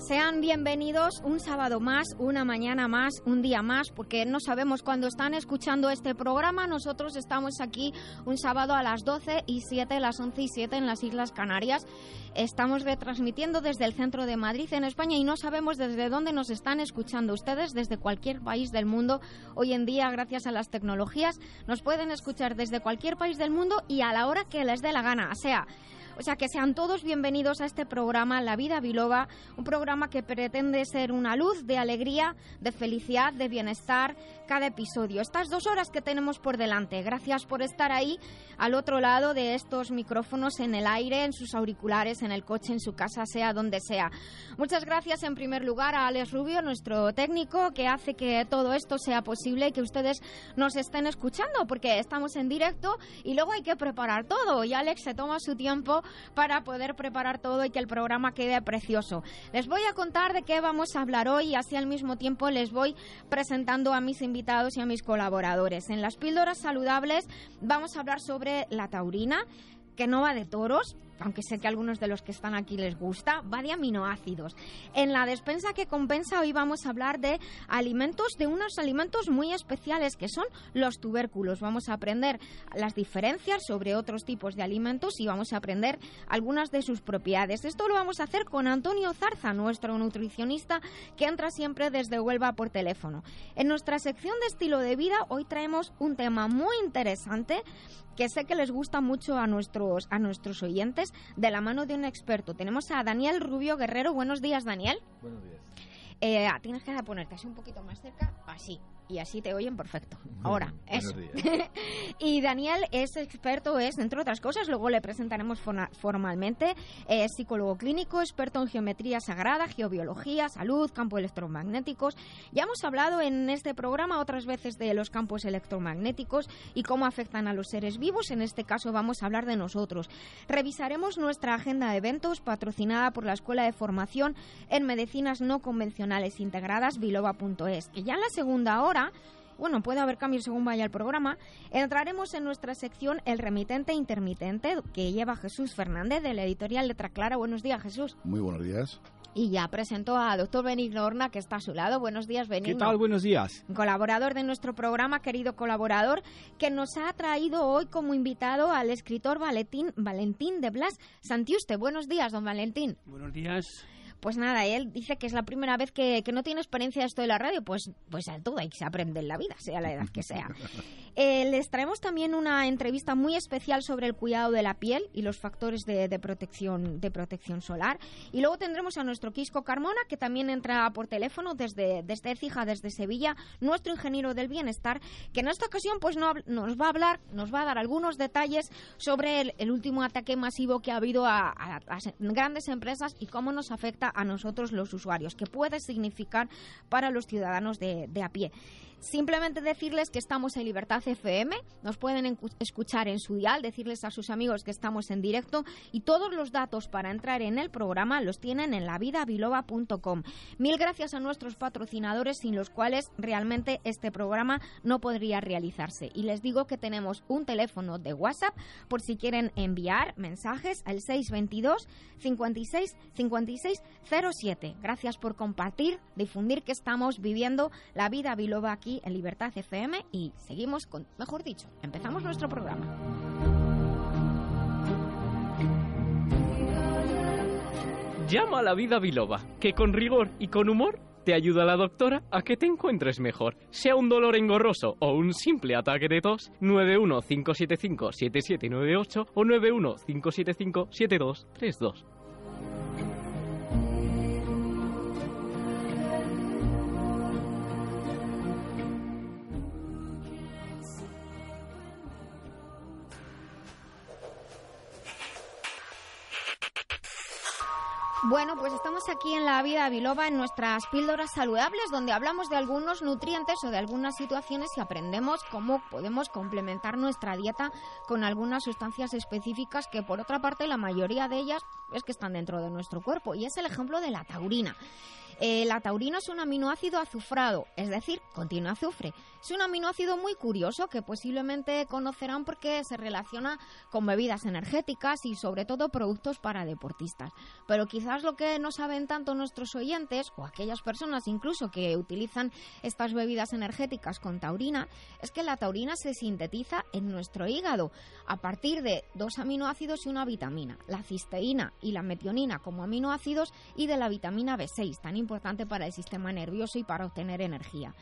Sean bienvenidos un sábado más, una mañana más, un día más, porque no sabemos cuándo están escuchando este programa. Nosotros estamos aquí un sábado a las 12 y 7, las 11 y 7 en las Islas Canarias. Estamos retransmitiendo desde el centro de Madrid, en España, y no sabemos desde dónde nos están escuchando ustedes, desde cualquier país del mundo. Hoy en día, gracias a las tecnologías, nos pueden escuchar desde cualquier país del mundo y a la hora que les dé la gana. Sea, o sea, que sean todos bienvenidos a este programa La Vida Biloba, un programa que pretende ser una luz de alegría, de felicidad, de bienestar cada episodio. Estas dos horas que tenemos por delante. Gracias por estar ahí al otro lado de estos micrófonos en el aire, en sus auriculares, en el coche, en su casa, sea donde sea. Muchas gracias en primer lugar a Alex Rubio, nuestro técnico, que hace que todo esto sea posible y que ustedes nos estén escuchando, porque estamos en directo y luego hay que preparar todo. Y Alex se toma su tiempo para poder preparar todo y que el programa quede precioso. Les voy a contar de qué vamos a hablar hoy y así al mismo tiempo les voy presentando a mis invitados y a mis colaboradores. En las píldoras saludables vamos a hablar sobre la taurina, que no va de toros, aunque sé que a algunos de los que están aquí les gusta, va de aminoácidos. En la despensa que compensa hoy vamos a hablar de alimentos, de unos alimentos muy especiales que son los tubérculos. Vamos a aprender las diferencias sobre otros tipos de alimentos y vamos a aprender algunas de sus propiedades. Esto lo vamos a hacer con Antonio Zarza, nuestro nutricionista que entra siempre desde Huelva por teléfono. En nuestra sección de estilo de vida hoy traemos un tema muy interesante que sé que les gusta mucho a nuestros, a nuestros oyentes, de la mano de un experto. Tenemos a Daniel Rubio Guerrero. Buenos días, Daniel. Buenos días. Eh, tienes que ponerte así un poquito más cerca, así y así te oyen perfecto. Ahora, eso. y Daniel es experto, es, entre otras cosas, luego le presentaremos formalmente, es psicólogo clínico, experto en geometría sagrada, geobiología, salud, campos electromagnéticos. Ya hemos hablado en este programa otras veces de los campos electromagnéticos y cómo afectan a los seres vivos. En este caso vamos a hablar de nosotros. Revisaremos nuestra agenda de eventos patrocinada por la Escuela de Formación en Medicinas No Convencionales Integradas, biloba.es, que ya en la segunda hora bueno, puede haber cambios según vaya el programa, entraremos en nuestra sección El remitente intermitente que lleva Jesús Fernández de la editorial Letra Clara. Buenos días, Jesús. Muy buenos días. Y ya presento a doctor Benigno Horna, que está a su lado. Buenos días, Benigno. ¿Qué tal? Buenos días. Colaborador de nuestro programa, querido colaborador, que nos ha traído hoy como invitado al escritor Valentín, Valentín de Blas Santiuste. Buenos días, don Valentín. Buenos días. Pues nada, él dice que es la primera vez que, no tiene experiencia de esto de la radio, pues, pues a todo hay que se aprende en la vida, sea la edad que sea. Eh, les traemos también una entrevista muy especial sobre el cuidado de la piel y los factores de, protección, de protección solar. Y luego tendremos a nuestro Quisco Carmona, que también entra por teléfono desde, desde Fija, desde Sevilla, nuestro ingeniero del bienestar, que en esta ocasión pues no, nos va a hablar, nos va a dar algunos detalles sobre el, último ataque masivo que ha habido a, a grandes empresas y cómo nos afecta a nosotros los usuarios, que puede significar para los ciudadanos de, a pie. Simplemente decirles que estamos en Libertad FM, nos pueden escuchar en su dial, decirles a sus amigos que estamos en directo y todos los datos para entrar en el programa los tienen en lavidabiloba.com. Mil gracias a nuestros patrocinadores sin los cuales realmente este programa no podría realizarse. Y les digo que tenemos un teléfono de WhatsApp por si quieren enviar mensajes al 622 56 56 07. Gracias por compartir, difundir que estamos viviendo la vida biloba aquí en Libertad FM y seguimos con, mejor dicho, empezamos nuestro programa. Llama a la vida biloba, que con rigor y con humor te ayuda la doctora a que te encuentres mejor. Sea un dolor engorroso o un simple ataque de tos, 915757798 o 915757232. Bueno, pues estamos aquí en la vida biloba en nuestras píldoras saludables donde hablamos de algunos nutrientes o de algunas situaciones y aprendemos cómo podemos complementar nuestra dieta con algunas sustancias específicas que por otra parte la mayoría de ellas es que están dentro de nuestro cuerpo y es el ejemplo de la taurina. Eh, la taurina es un aminoácido azufrado, es decir, contiene azufre. Es un aminoácido muy curioso que posiblemente conocerán porque se relaciona con bebidas energéticas y sobre todo productos para deportistas. Pero quizás lo que no saben tanto nuestros oyentes o aquellas personas incluso que utilizan estas bebidas energéticas con taurina es que la taurina se sintetiza en nuestro hígado a partir de dos aminoácidos y una vitamina, la cisteína y la metionina como aminoácidos y de la vitamina B6, tan importante para el sistema nervioso y para obtener energía.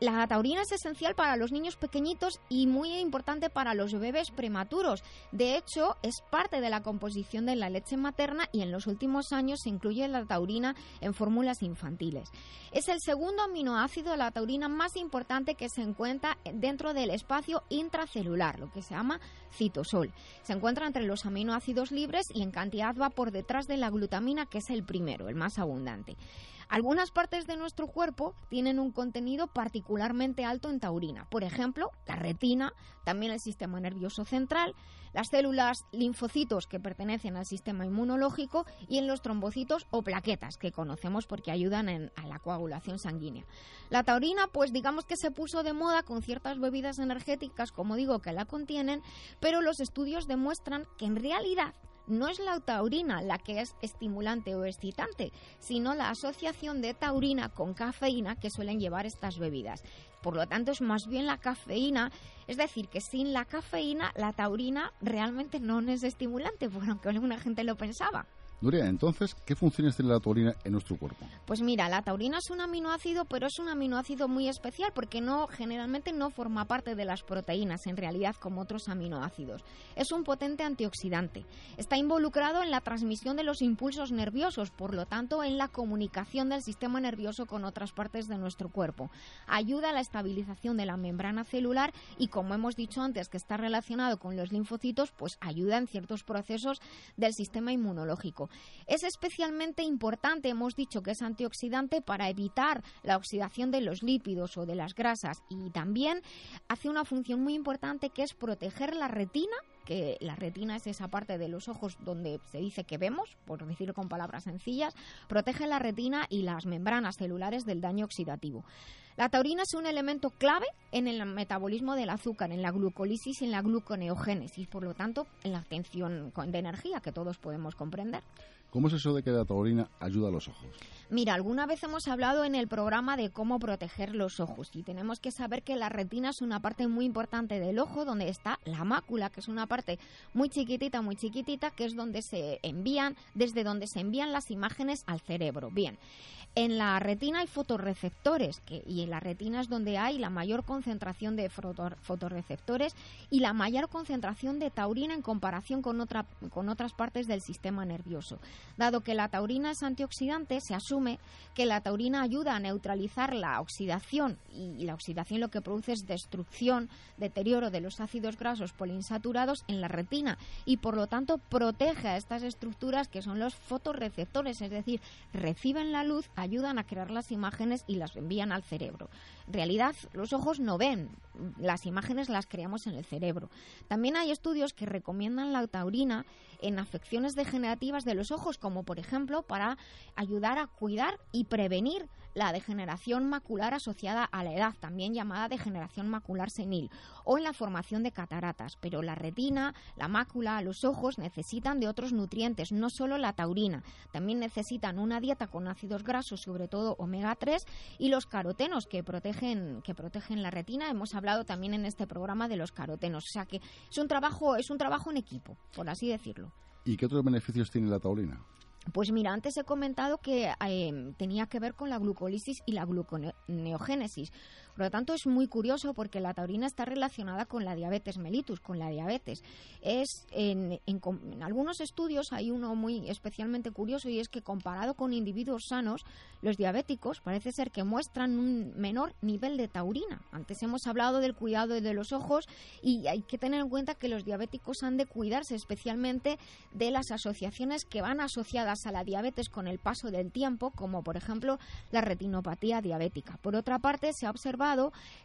La taurina es esencial para los niños pequeñitos y muy importante para los bebés prematuros. De hecho, es parte de la composición de la leche materna y en los últimos años se incluye la taurina en fórmulas infantiles. Es el segundo aminoácido de la taurina más importante que se encuentra dentro del espacio intracelular, lo que se llama citosol. Se encuentra entre los aminoácidos libres y en cantidad va por detrás de la glutamina, que es el primero, el más abundante. Algunas partes de nuestro cuerpo tienen un contenido particularmente alto en taurina. Por ejemplo, la retina, también el sistema nervioso central, las células linfocitos que pertenecen al sistema inmunológico y en los trombocitos o plaquetas que conocemos porque ayudan a la coagulación sanguínea. La taurina, pues digamos que se puso de moda con ciertas bebidas energéticas, como digo, que la contienen, pero los estudios demuestran que en realidad no es la taurina la que es estimulante o excitante, sino la asociación de taurina con cafeína que suelen llevar estas bebidas. Por lo tanto, es más bien la cafeína, es decir, que sin la cafeína la taurina realmente no es estimulante, porque aunque alguna gente lo pensaba. Nuria, entonces, ¿qué funciones tiene la taurina en nuestro cuerpo? Pues mira, la taurina es un aminoácido, pero es un aminoácido muy especial porque no generalmente no forma parte de las proteínas en realidad como otros aminoácidos. Es un potente antioxidante. Está involucrado en la transmisión de los impulsos nerviosos, por lo tanto, en la comunicación del sistema nervioso con otras partes de nuestro cuerpo. Ayuda a la estabilización de la membrana celular y como hemos dicho antes que está relacionado con los linfocitos, pues ayuda en ciertos procesos del sistema inmunológico. Es especialmente importante, hemos dicho que es antioxidante para evitar la oxidación de los lípidos o de las grasas. Y también hace una función muy importante que es proteger la retina que la retina es esa parte de los ojos donde se dice que vemos, por decirlo con palabras sencillas, protege la retina y las membranas celulares del daño oxidativo. La taurina es un elemento clave en el metabolismo del azúcar, en la glucólisis y en la gluconeogénesis, por lo tanto, en la obtención de energía que todos podemos comprender. ¿Cómo es eso de que la taurina ayuda a los ojos? Mira, alguna vez hemos hablado en el programa de cómo proteger los ojos y tenemos que saber que la retina es una parte muy importante del ojo donde está la mácula, que es una parte muy chiquitita, muy chiquitita, que es donde se envían, desde donde se envían las imágenes al cerebro. Bien, en la retina hay fotorreceptores y en la retina es donde hay la mayor concentración de fotorreceptores y la mayor concentración de taurina en comparación con, otra, con otras partes del sistema nervioso. Dado que la taurina es antioxidante, se asume que la taurina ayuda a neutralizar la oxidación y la oxidación lo que produce es destrucción, deterioro de los ácidos grasos poliinsaturados en la retina y por lo tanto protege a estas estructuras que son los fotorreceptores, es decir, reciben la luz, ayudan a crear las imágenes y las envían al cerebro. En realidad, los ojos no ven, las imágenes las creamos en el cerebro. También hay estudios que recomiendan la taurina en afecciones degenerativas de los ojos, como por ejemplo para ayudar a cuidar y prevenir la degeneración macular asociada a la edad, también llamada degeneración macular senil, o en la formación de cataratas. Pero la retina, la mácula, los ojos necesitan de otros nutrientes, no solo la taurina, también necesitan una dieta con ácidos grasos, sobre todo omega 3, y los carotenos que protegen, que protegen la retina. Hemos hablado también en este programa de los carotenos. O sea que es un trabajo, es un trabajo en equipo, por así decirlo. ¿Y qué otros beneficios tiene la taurina? Pues mira, antes he comentado que eh, tenía que ver con la glucólisis y la gluconeogénesis. Por lo tanto, es muy curioso porque la taurina está relacionada con la diabetes mellitus, con la diabetes. Es en, en algunos estudios hay uno muy especialmente curioso y es que comparado con individuos sanos, los diabéticos parece ser que muestran un menor nivel de taurina. Antes hemos hablado del cuidado de los ojos y hay que tener en cuenta que los diabéticos han de cuidarse especialmente de las asociaciones que van asociadas a la diabetes con el paso del tiempo, como por ejemplo la retinopatía diabética. Por otra parte, se ha observado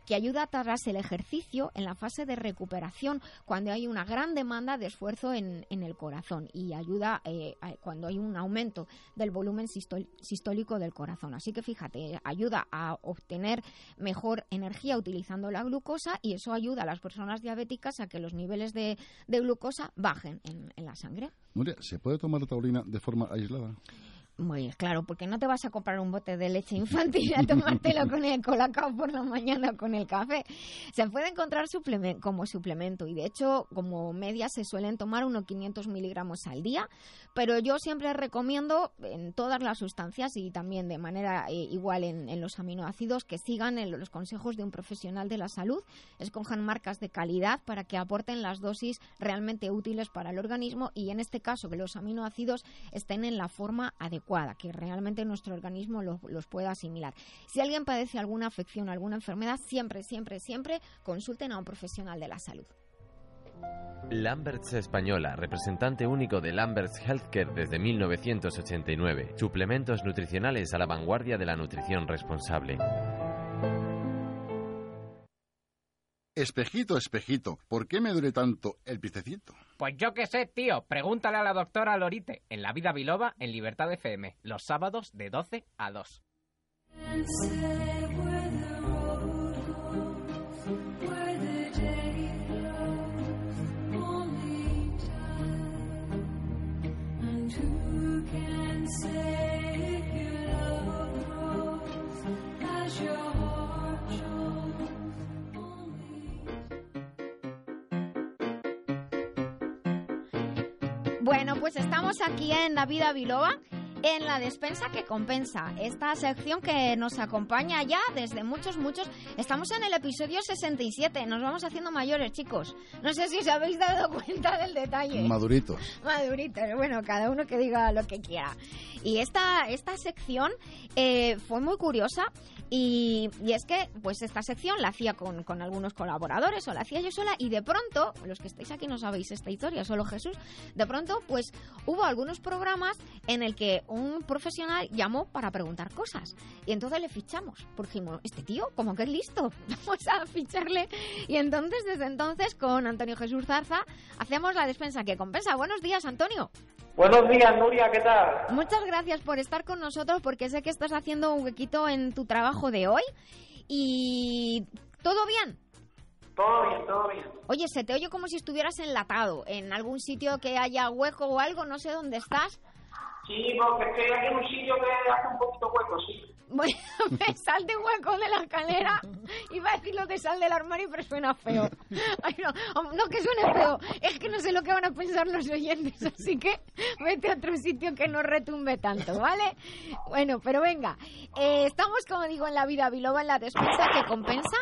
que ayuda tras el ejercicio en la fase de recuperación cuando hay una gran demanda de esfuerzo en, el corazón y ayuda eh, cuando hay un aumento del volumen sistólico del corazón. Así que fíjate, ayuda a obtener mejor energía utilizando la glucosa y eso ayuda a las personas diabéticas a que los niveles de, glucosa bajen en, en la sangre. Nuria, ¿se puede tomar taurina de forma aislada? Muy claro, porque no te vas a comprar un bote de leche infantil a tomártelo con el colacao por la mañana con el café. Se puede encontrar como suplemento y de hecho como media se suelen tomar unos 500 miligramos al día, pero yo siempre recomiendo en todas las sustancias y también de manera eh, igual en, los aminoácidos que sigan los consejos de un profesional de la salud, escojan marcas de calidad para que aporten las dosis realmente útiles para el organismo y en este caso que los aminoácidos estén en la forma adecuada que realmente nuestro organismo los, pueda asimilar. Si alguien padece alguna afección, alguna enfermedad, siempre, siempre, siempre consulten a un profesional de la salud. Lamberts Española, representante único de Lamberts Healthcare desde 1989. Suplementos nutricionales a la vanguardia de la nutrición responsable. Espejito, espejito, ¿por qué me duele tanto el picecito? Pues yo qué sé, tío. Pregúntale a la doctora Lorite en La Vida Biloba en Libertad FM, los sábados de 12 a 2. Bueno, pues estamos aquí en La Vida en la despensa que compensa. Esta sección que nos acompaña ya desde muchos, muchos. Estamos en el episodio 67. Nos vamos haciendo mayores, chicos. No sé si os habéis dado cuenta del detalle. Maduritos. Maduritos. Bueno, cada uno que diga lo que quiera. Y esta, esta sección eh, fue muy curiosa y, es que, pues esta sección la hacía con, con, algunos colaboradores o la hacía yo sola y de pronto, los que estáis aquí no sabéis esta historia, solo Jesús, de pronto, pues hubo algunos programas en el que un profesional llamó para preguntar cosas y entonces le fichamos, porque dijimos, este tío como que es listo, vamos a ficharle y entonces desde entonces con Antonio Jesús Zarza hacemos la despensa que compensa. Buenos días, Antonio. Buenos días, Nuria, ¿qué tal? Muchas gracias por estar con nosotros porque sé que estás haciendo un huequito en tu trabajo de hoy. ¿Y todo bien? Todo bien, todo bien. Oye, se te oye como si estuvieras enlatado en algún sitio que haya hueco o algo, no sé dónde estás. Sí, porque estoy aquí en un sitio que hace un poquito hueco, sí. Bueno, me sal de hueco de la escalera. Iba a decir lo de sal del armario, pero suena feo. no, no que suene feo. Es que no sé lo que van a pensar los oyentes, así que vete a otro sitio que no retumbe tanto, ¿vale? Bueno, pero venga. Eh, estamos, como digo, en la vida biloba, en la despensa que compensa.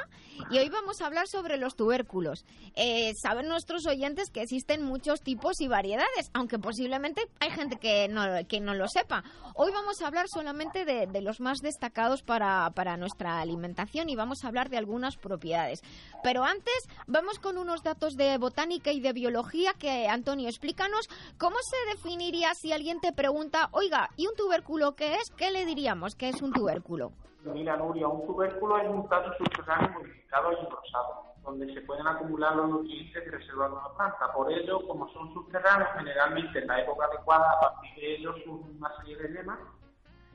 Y hoy vamos a hablar sobre los tubérculos. Eh, saben nuestros oyentes que existen muchos tipos y variedades, aunque posiblemente hay gente que no, que no lo sepa. Hoy vamos a hablar solamente de, los más destacados para, para nuestra alimentación y vamos a hablar de algunas propiedades. Pero antes vamos con unos datos de botánica y de biología que, Antonio, explícanos cómo se definiría si alguien te pregunta, oiga, ¿y un tubérculo qué es? ¿Qué le diríamos que es un tubérculo? Mira, Nuria, un tubérculo es un plato subterráneo modificado y enrosado, donde se pueden acumular los nutrientes y reservar una planta. Por ello, como son subterráneos, generalmente en la época adecuada, a partir de ellos surgen una serie de lemas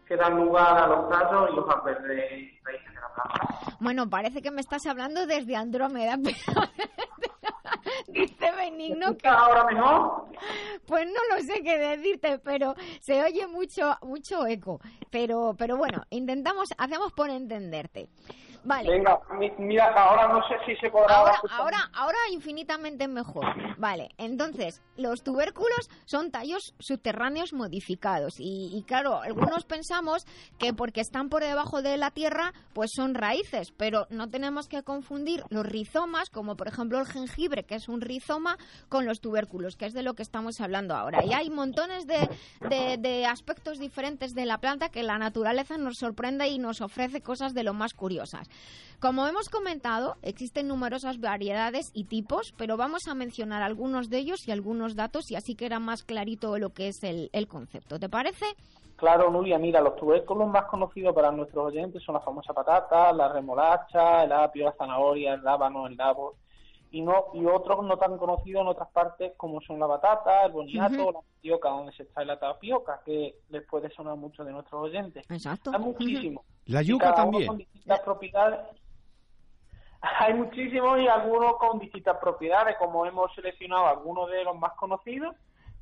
que dan lugar a los tallos y los verdes raíces de la planta. Bueno, parece que me estás hablando desde Andrómeda, pero dice Benigno que ahora mejor. Pues no lo sé qué decirte, pero se oye mucho mucho eco. Pero pero bueno, intentamos hacemos por entenderte. Vale. Venga, mi- mira, ahora no sé si se podrá Ahora, escuchar. ahora, ahora infinitamente mejor. Vale, entonces, los tubérculos son tallos subterráneos modificados. Y, y claro, algunos pensamos que porque están por debajo de la tierra, pues son raíces. Pero no tenemos que confundir los rizomas, como por ejemplo el jengibre, que es un rizoma, con los tubérculos, que es de lo que estamos hablando ahora. Y hay montones de, de- de aspectos diferentes de la planta que la naturaleza nos sorprende y nos ofrece cosas de lo más curiosas. Como hemos comentado, existen numerosas variedades y tipos, pero vamos a mencionar algunos de ellos y algunos datos y así queda más clarito lo que es el, el concepto. ¿Te parece? Claro, Nuria, mira, los tubérculos más conocidos para nuestros oyentes son la famosa patata, la remolacha, el apio, la zanahoria, el rábano, el nabo, y no y otros no tan conocidos en otras partes como son la batata, el boniato o la tapioca, donde se extrae la tapioca, que les puede sonar mucho de nuestros oyentes. Exacto. Hay muchísimos. La yuca también. con distintas propiedades. Hay muchísimos y algunos con distintas propiedades, como hemos seleccionado algunos de los más conocidos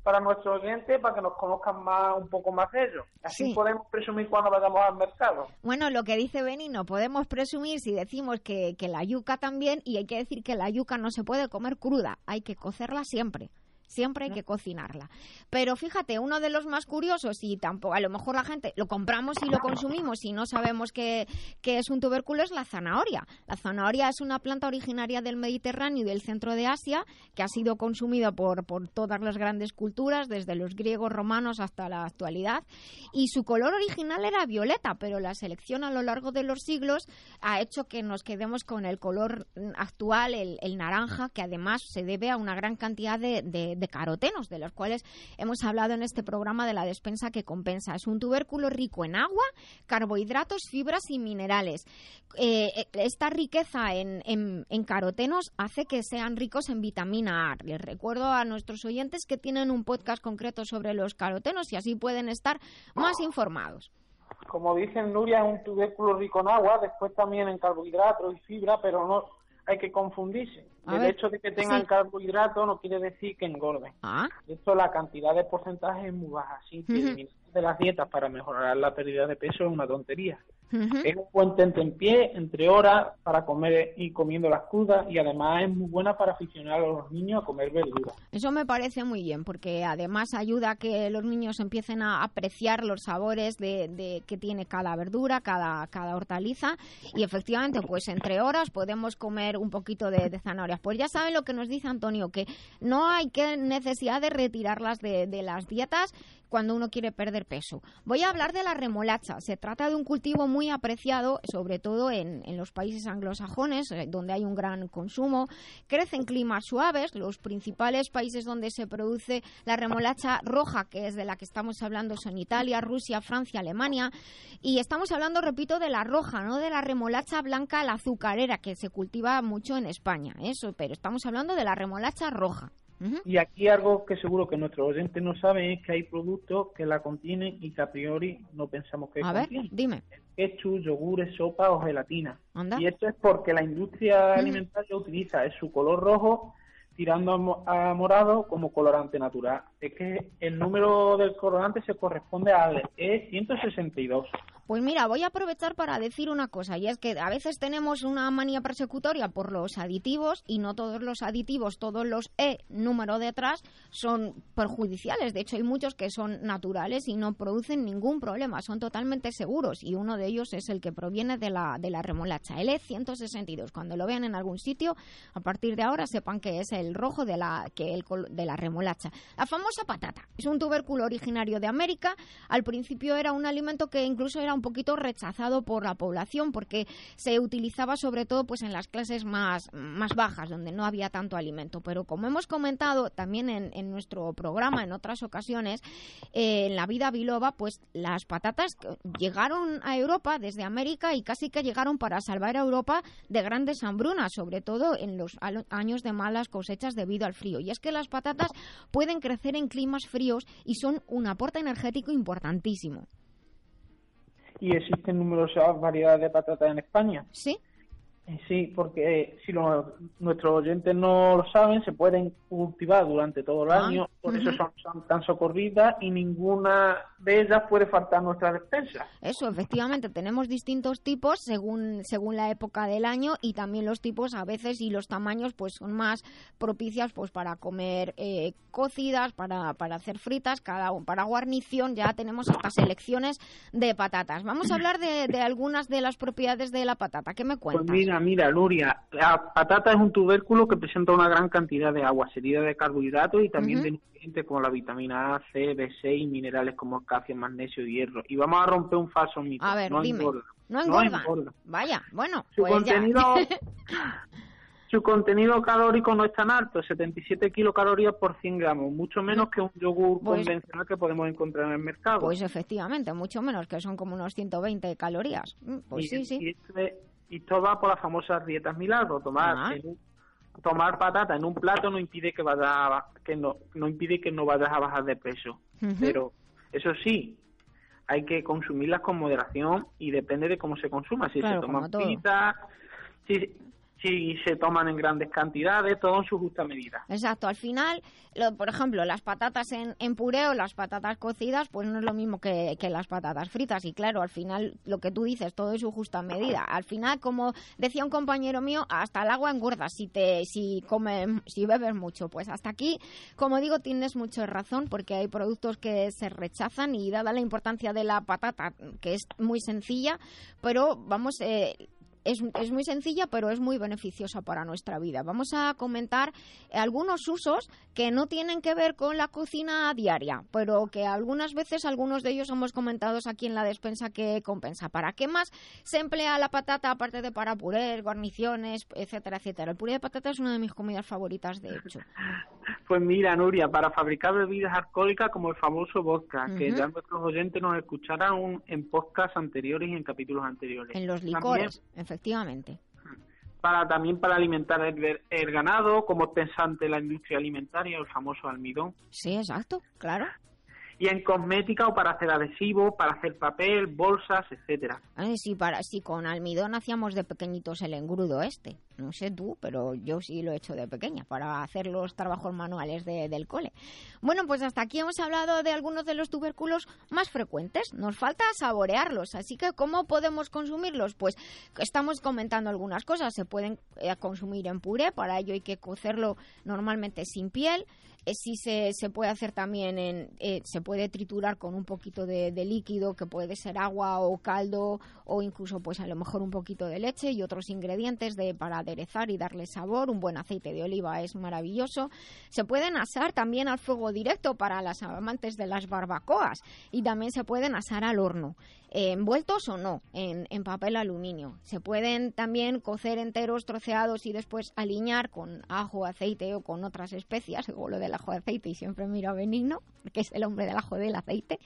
para nuestros oyentes, para que nos conozcan más un poco más de ellos. Así Sí. podemos presumir cuando vayamos al mercado. Bueno, lo que dice Beni, no podemos presumir si decimos que, que la yuca también, y hay que decir que la yuca no se puede comer cruda, hay que cocerla siempre. Siempre hay que cocinarla. Pero fíjate, uno de los más curiosos, y tampoco, a lo mejor la gente lo compramos y lo consumimos y no sabemos que, que es un tubérculo, es la zanahoria. La zanahoria es una planta originaria del Mediterráneo y del centro de Asia, que ha sido consumida por, por todas las grandes culturas, desde los griegos, romanos hasta la actualidad. Y su color original era violeta, pero la selección a lo largo de los siglos ha hecho que nos quedemos con el color actual, el, el naranja, que además se debe a una gran cantidad de, de- de carotenos, de los cuales hemos hablado en este programa de la despensa que compensa. Es un tubérculo rico en agua, carbohidratos, fibras y minerales. Eh, eh, esta riqueza en, en- en carotenos hace que sean ricos en vitamina A. Les recuerdo a nuestros oyentes que tienen un podcast concreto sobre los carotenos y así pueden estar más informados. Como dicen Nuria, es un tubérculo rico en agua, después también en carbohidratos y fibra, pero no hay que confundirse. A el ver, hecho de que tengan sí. carbohidratos no quiere decir que engorden. Ah, De hecho, la cantidad de porcentaje es muy baja, que Ujú. De las dietas para mejorar la pérdida de peso es una tontería. Es un buen tente en pie, entre horas, para comer y comiendo las crudas, y además es muy buena para aficionar a los niños a comer verduras. Eso me parece muy bien, porque además ayuda a que los niños empiecen a apreciar los sabores de, de que tiene cada verdura, cada, cada hortaliza. Y efectivamente, pues entre horas podemos comer un poquito de, de zanahorias. Pues ya saben lo que nos dice Antonio, que no hay que necesidad de retirarlas de, de las dietas cuando uno quiere perder peso. Voy a hablar de la remolacha. Se trata de un cultivo muy apreciado, sobre todo en, en los países anglosajones, eh, donde hay un gran consumo. Crece en climas suaves. Los principales países donde se produce la remolacha roja, que es de la que estamos hablando, son Italia, Rusia, Francia, Alemania. Y estamos hablando, repito, de la roja, no de la remolacha blanca, la azucarera, que se cultiva mucho en España. Eso, pero estamos hablando de la remolacha roja. Y aquí algo que seguro que nuestros oyentes no saben es que hay productos que la contienen y que a priori no pensamos que A ver, contienen. dime. Ketchup, yogures, sopa o gelatina. Anda. Y esto es porque la industria Ujú. alimentaria utiliza es su color rojo tirando a morado como colorante natural. Es que el número del colorante se corresponde al E E162. Pues mira, voy a aprovechar para decir una cosa, y es que a veces tenemos una manía persecutoria por los aditivos y no todos los aditivos, todos los E número detrás son perjudiciales. De hecho, hay muchos que son naturales y no producen ningún problema, son totalmente seguros y uno de ellos es el que proviene de la, de la remolacha, el E162. Cuando lo vean en algún sitio, a partir de ahora sepan que es el rojo de la, que el, de la remolacha. La famosa patata es un tubérculo originario de América. Al principio era un alimento que incluso era un poquito rechazado por la población porque se utilizaba sobre todo pues en las clases más, más bajas donde no había tanto alimento. Pero como hemos comentado también en, en nuestro programa en otras ocasiones, eh, en la vida biloba, pues las patatas llegaron a Europa desde América y casi que llegaron para salvar a Europa de grandes hambrunas, sobre todo en los años de malas cosechas debido al frío. Y es que las patatas pueden crecer en climas fríos y son un aporte energético importantísimo. Y existen numerosas variedades de patatas en España. ¿Sí? Eh, Sí, porque si lo- nuestros oyentes no lo saben, se pueden cultivar durante todo el Ah, año, por eso son, son tan socorridas y ninguna de ellas puede faltar nuestra despensa. Eso, efectivamente, tenemos distintos tipos según, según la época del año y también los tipos a veces y los tamaños pues son más propicias pues para comer eh, cocidas, para, para hacer fritas, cada para guarnición ya tenemos estas selecciones de patatas. Vamos a hablar de, de algunas de las propiedades de la patata. ¿Qué me Pues cuentas? Mira, mira, Nuria, la patata es un tubérculo que presenta una gran cantidad de agua, seguida de carbohidratos y también de nutrientes como la vitamina A, C, B6 y minerales como calcio, magnesio y hierro. Y vamos a romper un falso mito. A ver, no dime. engorda. no no engorda. engorda. Vaya, bueno, Su pues ya. su contenido calórico no es tan alto, 77 kilocalorías por 100 gramos, mucho menos que un yogur Pues- convencional que podemos encontrar en el mercado. Pues efectivamente, mucho menos, que son como unos 120 calorías. Mm, Pues y, sí, sí. Y esto, es- y esto va por las famosas dietas milagro. Tomar, Ah. en un- tomar patata en un plato no impide que vayas a, que no, no impide que no vayas a bajar de peso. Pero eso sí, hay que consumirlas con moderación y depende de cómo se consuma. Si Claro, se toman todo. si, si se toman en grandes cantidades, todo en su justa medida. Exacto, al final, lo- por ejemplo, las patatas en, en puré o las patatas cocidas, pues no es lo mismo que, que las patatas fritas. Y claro, al final, lo que tú dices, todo en su justa medida. Al final, como decía un compañero mío, hasta el agua engorda si te si comes, si bebes mucho. Pues hasta aquí, como digo, tienes mucha razón, porque hay productos que se rechazan y dada la importancia de la patata, que es muy sencilla, pero vamos, eh, es, es muy sencilla, pero es muy beneficiosa para nuestra vida. Vamos a comentar algunos usos que no tienen que ver con la cocina diaria, pero que algunas veces algunos de ellos hemos comentado aquí en la despensa que compensa. ¿Para qué más se emplea la patata aparte de para purés, guarniciones, etcétera, etcétera? El puré de patata es una de mis comidas favoritas, de hecho. Pues mira, Nuria, para fabricar bebidas alcohólicas como el famoso vodka, que ya nuestros oyentes nos escucharán en podcasts anteriores y en capítulos anteriores. En los También licores, efectivamente. para también para alimentar el, ganado, como es pensante la industria alimentaria, el famoso almidón. Sí, exacto, claro. Y en cosmética o para hacer adhesivos, para hacer papel, bolsas, etcétera. Sí, para, sí, con almidón hacíamos de pequeñitos el engrudo este. No sé tú, pero yo sí lo he hecho de pequeña para hacer los trabajos manuales de- del cole. Bueno, pues hasta aquí hemos hablado de algunos de los tubérculos más frecuentes. Nos falta saborearlos, así que ¿cómo podemos consumirlos? Pues estamos comentando algunas cosas. Se pueden eh, consumir en puré, para ello hay que cocerlo normalmente sin piel. Eh, sí se, se puede hacer también en eh, se puede triturar con un poquito de, de líquido que puede ser agua o caldo o incluso pues a lo mejor un poquito de leche y otros ingredientes de para aderezar y darle sabor. Un buen aceite de oliva es maravilloso. Se pueden asar también al fuego directo para las amantes de las barbacoas y también se pueden asar al horno envueltos o no en, papel aluminio. Se pueden también cocer enteros, troceados y después aliñar con ajo, aceite o con otras especias, o lo del ajo de aceite y siempre miro a Benigno, que es el hombre del ajo del aceite.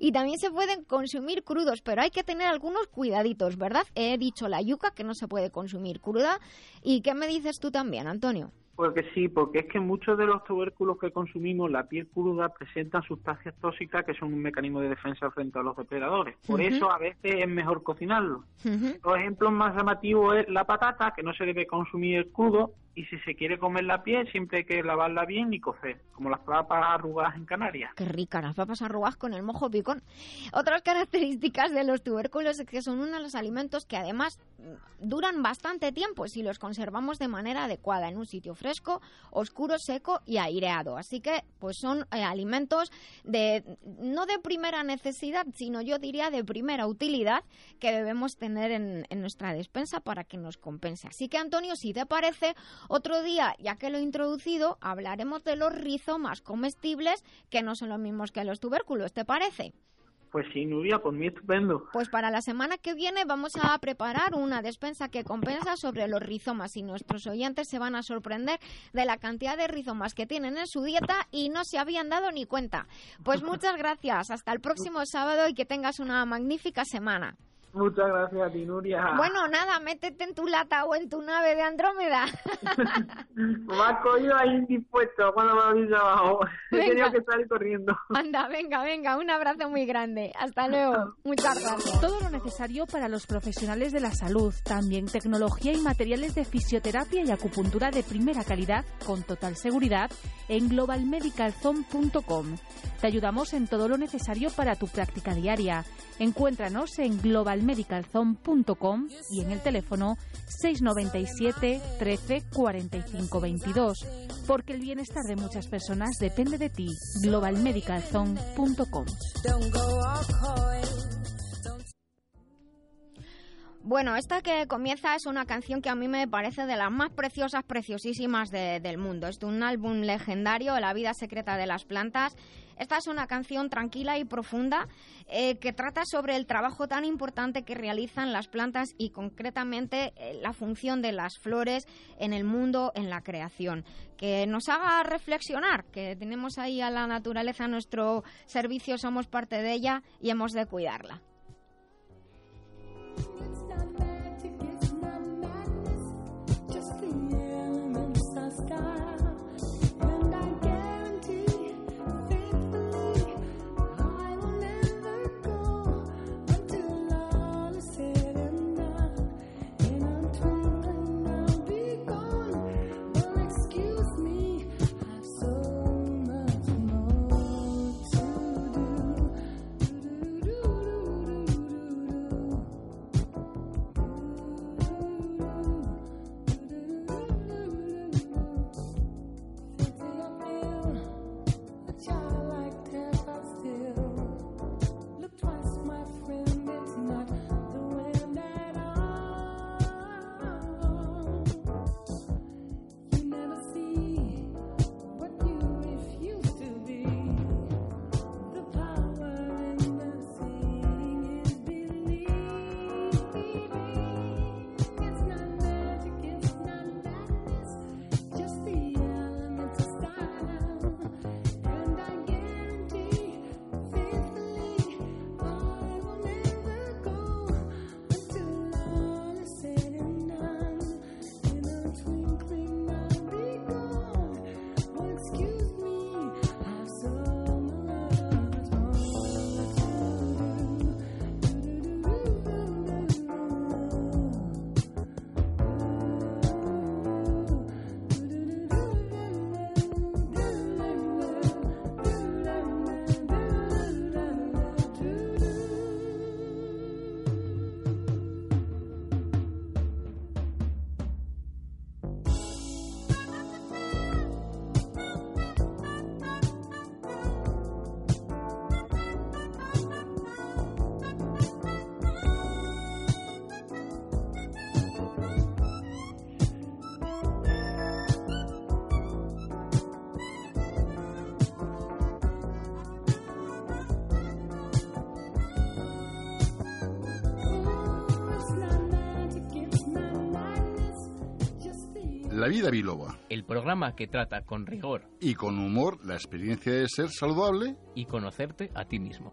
Y también se pueden consumir crudos, pero hay que tener algunos cuidaditos, ¿verdad? He dicho la yuca que no se puede consumir cruda. ¿Y qué me dices tú también, Antonio? Porque sí, porque es que muchos de los tubérculos que consumimos, la piel cruda, presentan sustancias tóxicas que son un mecanismo de defensa frente a los depredadores. Por eso a veces es mejor cocinarlo. Ujú. Los ejemplos más llamativos es la patata, que no se debe consumir crudo, y si se quiere comer la piel siempre hay que lavarla bien y cocer, como las papas arrugadas en Canarias. Qué rica, las papas arrugadas con el mojo picón. Otras características de los tubérculos es que son uno de los alimentos que además duran bastante tiempo si los conservamos de manera adecuada en un sitio fresco, oscuro, seco y aireado. Así que pues son eh, alimentos de no de primera necesidad, sino yo diría de primera utilidad que debemos tener en, en nuestra despensa para que nos compense. Así que Antonio, si te parece, otro día, ya que lo he introducido, hablaremos de los rizomas comestibles que no son los mismos que los tubérculos, ¿te parece? Pues sí, Nuria, por mí estupendo. Pues para la semana que viene vamos a preparar una despensa que compensa sobre los rizomas y nuestros oyentes se van a sorprender de la cantidad de rizomas que tienen en su dieta y no se habían dado ni cuenta. Pues muchas gracias, hasta el próximo sábado y que tengas una magnífica semana. Muchas gracias a ti, Nuria. Bueno, nada, métete en tu lata o en tu nave de Andrómeda. me has cogido ahí indispuesto cuando me habéis llamado. He tenido que salir corriendo. Anda, venga, venga, un abrazo muy grande. Hasta luego. Muchas gracias. Todo lo necesario para los profesionales de la salud, también tecnología y materiales de fisioterapia y acupuntura de primera calidad con total seguridad en globalmedicalzone.com. Te ayudamos en todo lo necesario para tu práctica diaria. Encuéntranos en globalmedicalzone.com y en el teléfono 697 13 45 22. Porque el bienestar de muchas personas depende de ti. globalmedicalzone.com. Bueno, esta que comienza es una canción que a mí me parece de las más preciosas, preciosísimas de- del mundo. Es de un álbum legendario, La vida secreta de las plantas. Esta es una canción tranquila y profunda eh, que trata sobre el trabajo tan importante que realizan las plantas y concretamente eh, la función de las flores en el mundo, en la creación. Que nos haga reflexionar, que tenemos ahí a la naturaleza nuestro servicio, somos parte de ella y hemos de cuidarla. La vida biloba. El programa que trata con rigor Y con humor la experiencia de ser saludable. y conocerte a ti mismo.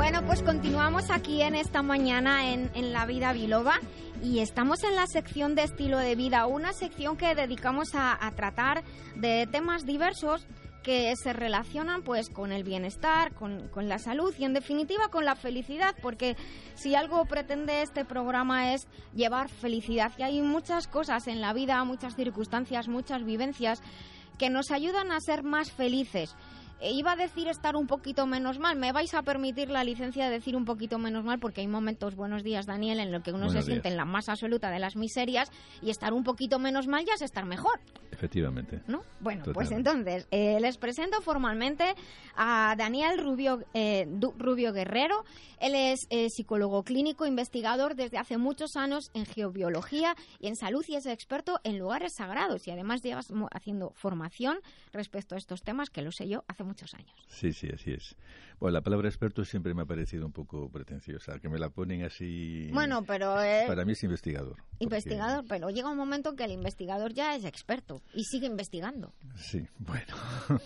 Bueno, pues continuamos aquí en esta mañana en, en La Vida Biloba y estamos en la sección de estilo de vida, una sección que dedicamos a, a tratar de temas diversos que se relacionan pues con el bienestar, con, con la salud y en definitiva con la felicidad, porque si algo pretende este programa es llevar felicidad y hay muchas cosas en la vida, muchas circunstancias, muchas vivencias que nos ayudan a ser más felices. Iba a decir estar un poquito menos mal. Me vais a permitir la licencia de decir un poquito menos mal porque hay momentos, buenos días Daniel, en los que uno Buenos se siente días. en la más absoluta de las miserias y estar un poquito menos mal ya es estar mejor. Efectivamente. ¿no? Bueno, pues Totalmente. entonces eh, les presento formalmente a Daniel Rubio, eh, Rubio Guerrero. Él es eh, psicólogo clínico, investigador desde hace muchos años en geobiología y en salud y es experto en lugares sagrados y además llevas haciendo formación respecto a estos temas que lo sé yo hace muchos años. Sí, sí, así es. Bueno, la palabra experto siempre me ha parecido un poco pretenciosa, que me la ponen así... Bueno, pero eh, Para mí es investigador. porque- investigador, pero llega un momento en que el investigador ya es experto y sigue investigando. Sí, bueno.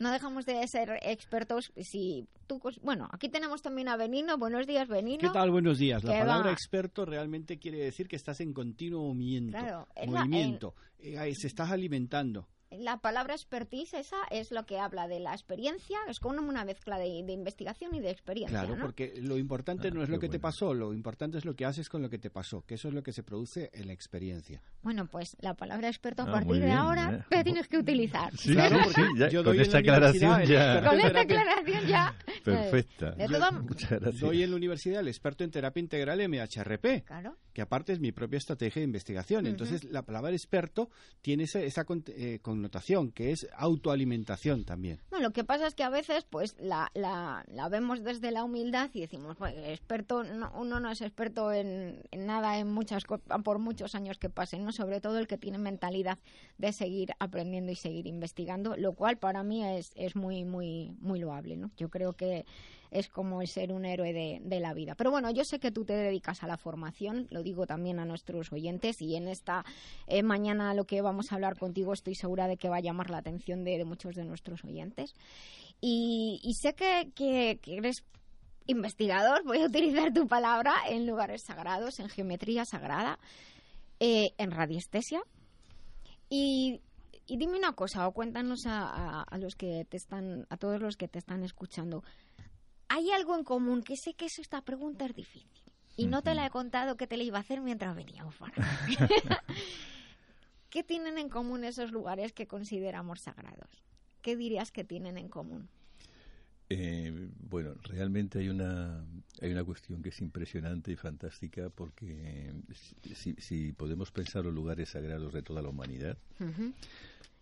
No dejamos de ser expertos si tú... cos- Bueno, aquí tenemos también a Benino. Buenos días, Benino. ¿Qué tal? Buenos días. La ¿Qué palabra va? experto realmente quiere decir que estás en continuo movimiento. Claro, es la- movimiento. Eh, se estás alimentando. La palabra expertise, esa es lo que habla de la experiencia, es como una mezcla de, de investigación y de experiencia. Claro, ¿no? porque lo importante Ah, no es lo que te bueno. pasó, lo importante es lo que haces con lo que te pasó, que eso es lo que se produce en la experiencia. Bueno, pues la palabra experto a Ah, partir muy de bien, ahora eh. la tienes que utilizar. Sí, Claro, sí, ya, yo con doy en esta la universidad aclaración el ya... experto Con esta terapia. aclaración ya. Perfecta. De todas- Muchas gracias. Doy en la universidad el experto en terapia integral MHRP, Claro. que aparte es mi propia estrategia de investigación. Entonces, la palabra experto tiene esa, esa con- eh, connotación, que es autoalimentación también. Bueno, lo que pasa es que a veces pues la, la, la vemos desde la humildad y decimos, "Bueno, experto, no- uno no es experto en, nada en muchas por muchos años que pasen, ¿no? Sobre todo el que tiene mentalidad de seguir aprendiendo y seguir investigando, lo cual para mí es, es muy, muy, muy loable, ¿no? Yo creo que es como el ser un héroe de, de la vida. Pero bueno, yo sé que tú te dedicas a la formación, lo digo también a nuestros oyentes, y en esta eh, mañana lo que vamos a hablar contigo estoy segura de que va a llamar la atención de, muchos de nuestros oyentes. Y, sé que, que- eres investigador, voy a utilizar tu palabra, en lugares sagrados, en geometría sagrada, eh, en radiestesia. Y, y dime una cosa, o cuéntanos a los que te están, a todos los que te están escuchando. ¿Hay algo en común? Que sé que es- esta pregunta es difícil. Y no te la he contado que te la iba a hacer mientras veníamos para. ¿Qué tienen en común esos lugares que consideramos sagrados? ¿Qué dirías que tienen en común? Eh, bueno, realmente hay una hay una cuestión que es impresionante y fantástica porque si, si podemos pensar los lugares sagrados de toda la humanidad.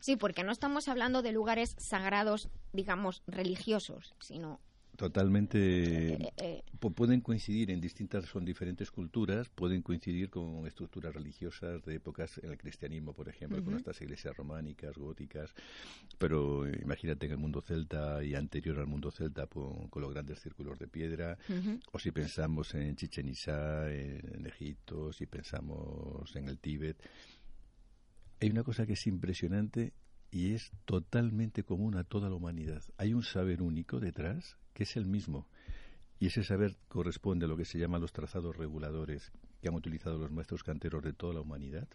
Sí, porque no estamos hablando de lugares sagrados, digamos, religiosos, sino... totalmente eh, eh, pu- pueden coincidir en distintas son diferentes culturas, pueden coincidir con estructuras religiosas de épocas en el cristianismo, por ejemplo, con estas iglesias románicas, góticas, pero eh, imagínate en el mundo celta y anterior al mundo celta con, con los grandes círculos de piedra, o si pensamos en Chichen Itza, en, en Egipto, si pensamos en el Tíbet, hay una cosa que es impresionante y es totalmente común a toda la humanidad. Hay un saber único detrás que es el mismo. Y ese saber corresponde a lo que se llaman los trazados reguladores que han utilizado los maestros canteros de toda la humanidad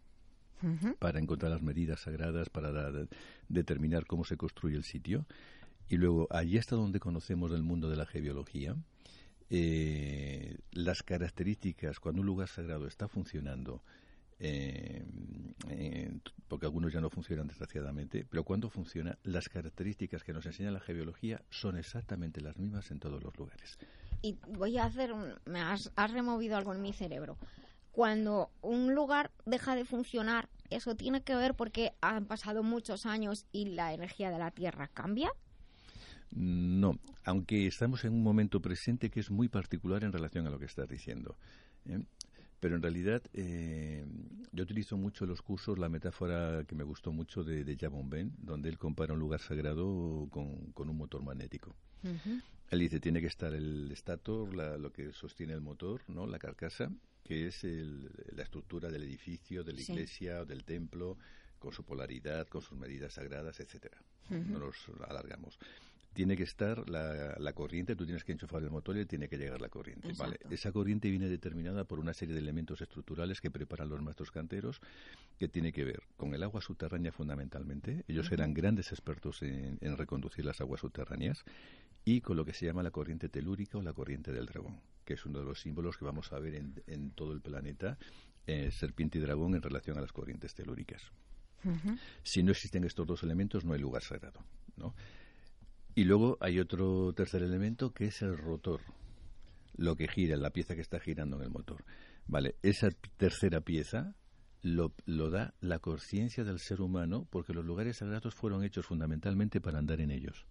para encontrar las medidas sagradas, para dar- determinar cómo se construye el sitio. Y luego, allí hasta donde conocemos del mundo de la geobiología, eh, las características, cuando un lugar sagrado está funcionando, eh, eh, porque algunos ya no funcionan desgraciadamente, pero cuando funciona, las características que nos enseña la geobiología son exactamente las mismas en todos los lugares. Y voy a hacer un... Me has, has removido algo en mi cerebro. Cuando un lugar deja de funcionar, ¿eso tiene que ver porque han pasado muchos años y la energía de la Tierra cambia? No, aunque estamos en un momento presente que es muy particular en relación a lo que estás diciendo. ¿eh? Pero en realidad eh, yo utilizo mucho en los cursos la metáfora que me gustó mucho de, de Jabon Ben, donde él compara un lugar sagrado con, con un motor magnético. Él dice, tiene que estar el estator, la- lo que sostiene el motor, ¿no? la carcasa, que es el- la estructura del edificio, de la iglesia o del templo, con su polaridad, con sus medidas sagradas, etcétera. No nos alargamos. Tiene que estar la, la corriente, tú tienes que enchufar el motor y tiene que llegar la corriente. ¿vale? Esa corriente viene determinada por una serie de elementos estructurales que preparan los maestros canteros, que tiene que ver con el agua subterránea fundamentalmente. Ellos eran grandes expertos en, en reconducir las aguas subterráneas y con lo que se llama la corriente telúrica o la corriente del dragón, que es uno de los símbolos que vamos a ver en, en todo el planeta, eh, serpiente y dragón en relación a las corrientes telúricas. Si no existen estos dos elementos, no hay lugar sagrado. ¿no? Y luego hay otro tercer elemento que es el rotor, lo que gira, la pieza que está girando en el motor. Vale, esa tercera pieza lo, lo da la conciencia del ser humano porque los lugares sagrados fueron hechos fundamentalmente para andar en ellos.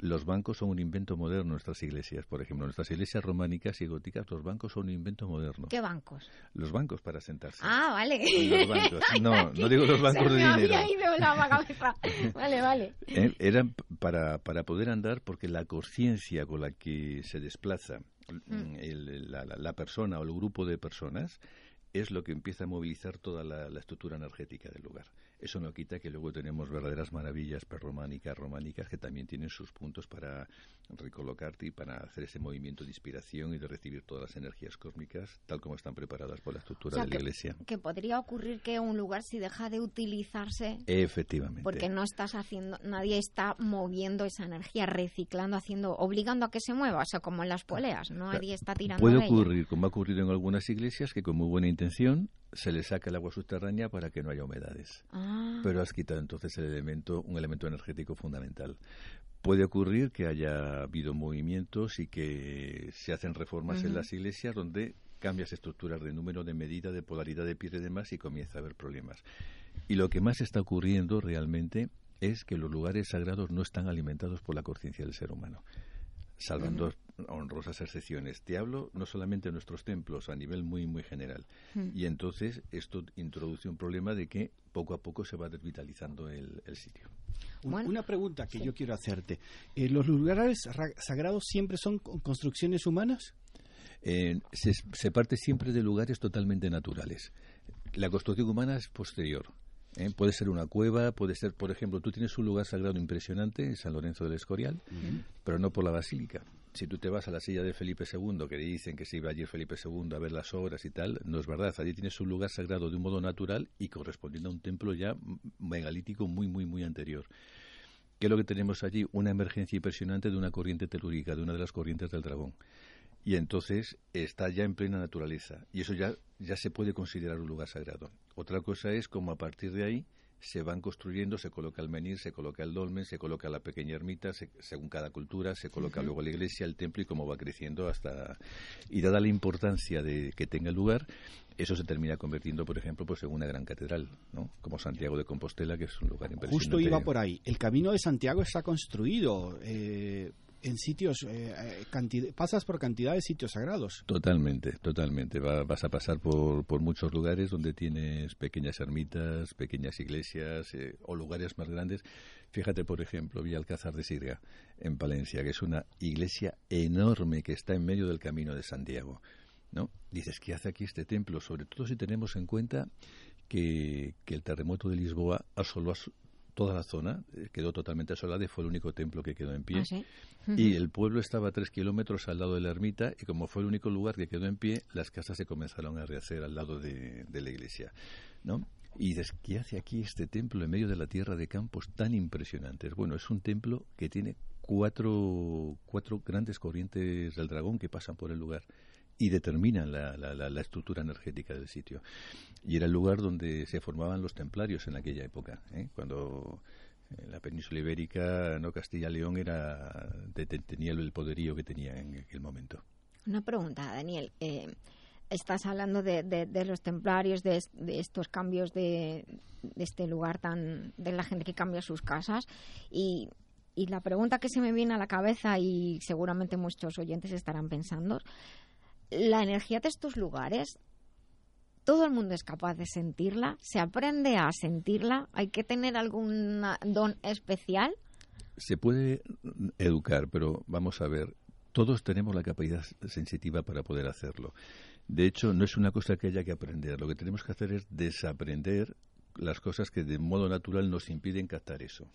Los bancos son un invento moderno, nuestras iglesias, por ejemplo, nuestras iglesias románicas y góticas, los bancos son un invento moderno. ¿Qué bancos? Los bancos para sentarse. Ah, vale. Los bancos. No, no digo los bancos Se de dinero. había ido la cabeza. Vale, vale. Eh, Eran para, para poder andar porque la conciencia con la que se desplaza mm, el- la, la- la persona o el grupo de personas es lo que empieza a movilizar toda la, la estructura energética del lugar. Eso no quita que luego tenemos verdaderas maravillas perrománicas, románicas, que también tienen sus puntos para recolocarte y para hacer ese movimiento de inspiración y de recibir todas las energías cósmicas tal como están preparadas por la O estructura sea, de la que, iglesia. que podría ocurrir que un lugar si deja de utilizarse Efectivamente. porque no estás haciendo, nadie está moviendo esa energía, reciclando, haciendo, obligando a que se mueva, o sea, como en las poleas, ¿no? Nadie está tirando Puede ella. ocurrir, como ha ocurrido en algunas iglesias, que con muy buena intención se le saca el agua subterránea para que no haya humedades. Ah. Pero has quitado entonces el elemento, un elemento energético fundamental. Puede ocurrir que haya habido movimientos y que se hacen reformas en las iglesias donde cambias estructuras de número, de medida, de polaridad de pies y demás y comienza a haber problemas. Y lo que más está ocurriendo realmente es que los lugares sagrados no están alimentados por la conciencia del ser humano salvando honrosas excepciones. Te hablo no solamente de nuestros templos, a nivel muy, muy general. Y entonces esto introduce un problema de que poco a poco se va desvitalizando el, el sitio. Un- Una pregunta que yo quiero hacerte. Eh, ¿Los lugares ra- sagrados siempre son con- construcciones humanas? Eh, se, se parte siempre de lugares totalmente naturales. La construcción humana es posterior. ¿Eh? Puede ser una cueva, puede ser, por ejemplo, tú tienes un lugar sagrado impresionante en San Lorenzo del Escorial, pero no por la basílica. Si tú te vas a la silla de Felipe II, que dicen que se iba allí Felipe II a ver las obras y tal, no es verdad. Allí tienes un lugar sagrado de un modo natural y correspondiendo a un templo ya megalítico muy, muy, muy anterior. ¿Qué es lo que tenemos allí? Una emergencia impresionante de una corriente telúrica, de una de las corrientes del dragón. Y entonces está ya en plena naturaleza. Y eso ya, ya se puede considerar un lugar sagrado. Otra cosa es como a partir de ahí se van construyendo, se coloca el menir, se coloca el dolmen, se coloca la pequeña ermita, se- según cada cultura, se coloca luego la iglesia, el templo y cómo va creciendo hasta... Y dada la importancia de que tenga lugar, eso se termina convirtiendo, por ejemplo, pues en una gran catedral, ¿no? Como Santiago de Compostela, que es un lugar impresionante. Justo iba por ahí. El camino de Santiago está construido eh, en sitios, eh, eh, cantidad- pasas por cantidad de sitios sagrados. Totalmente, totalmente. Va- vas a pasar por, por muchos lugares donde tienes pequeñas ermitas, pequeñas iglesias eh, o lugares más grandes. Fíjate, por ejemplo, Villa Alcázar de Sirga, en Palencia, que es una iglesia enorme que está en medio del camino de Santiago. ¿no? Dices, ¿qué hace aquí este templo? Sobre todo si tenemos en cuenta que, que el terremoto de Lisboa asoló a su- toda la zona, eh, quedó totalmente asolada y fue el único templo que quedó en pie. Ah, sí. Y el pueblo estaba a tres kilómetros al lado de la ermita y como fue el único lugar que quedó en pie, las casas se comenzaron a rehacer al lado de, de la iglesia, ¿no? Y dices, ¿qué hace aquí este templo en medio de la tierra de campos tan impresionantes? Bueno, es un templo que tiene cuatro, cuatro grandes corrientes del dragón que pasan por el lugar y determinan la, la- la- estructura energética del sitio. Y era el lugar donde se formaban los templarios en aquella época, ¿eh? cuando en la península ibérica, no Castilla-León era te- te- tenía el poderío que tenía en aquel momento. Una pregunta, Daniel. Eh, estás hablando de, de- de los templarios, de, es- de estos cambios de, de este lugar tan. de la gente que cambia sus casas. Y, y la pregunta que se me viene a la cabeza, y seguramente muchos oyentes estarán pensando: la energía de estos lugares. Todo el mundo es capaz de sentirla, se aprende a sentirla, hay que tener algún don especial. Se puede educar, pero vamos a ver, todos tenemos la capacidad sensitiva para poder hacerlo. De hecho, no es una cosa que haya que aprender. Lo que tenemos que hacer es desaprender las cosas que de modo natural nos impiden captar eso.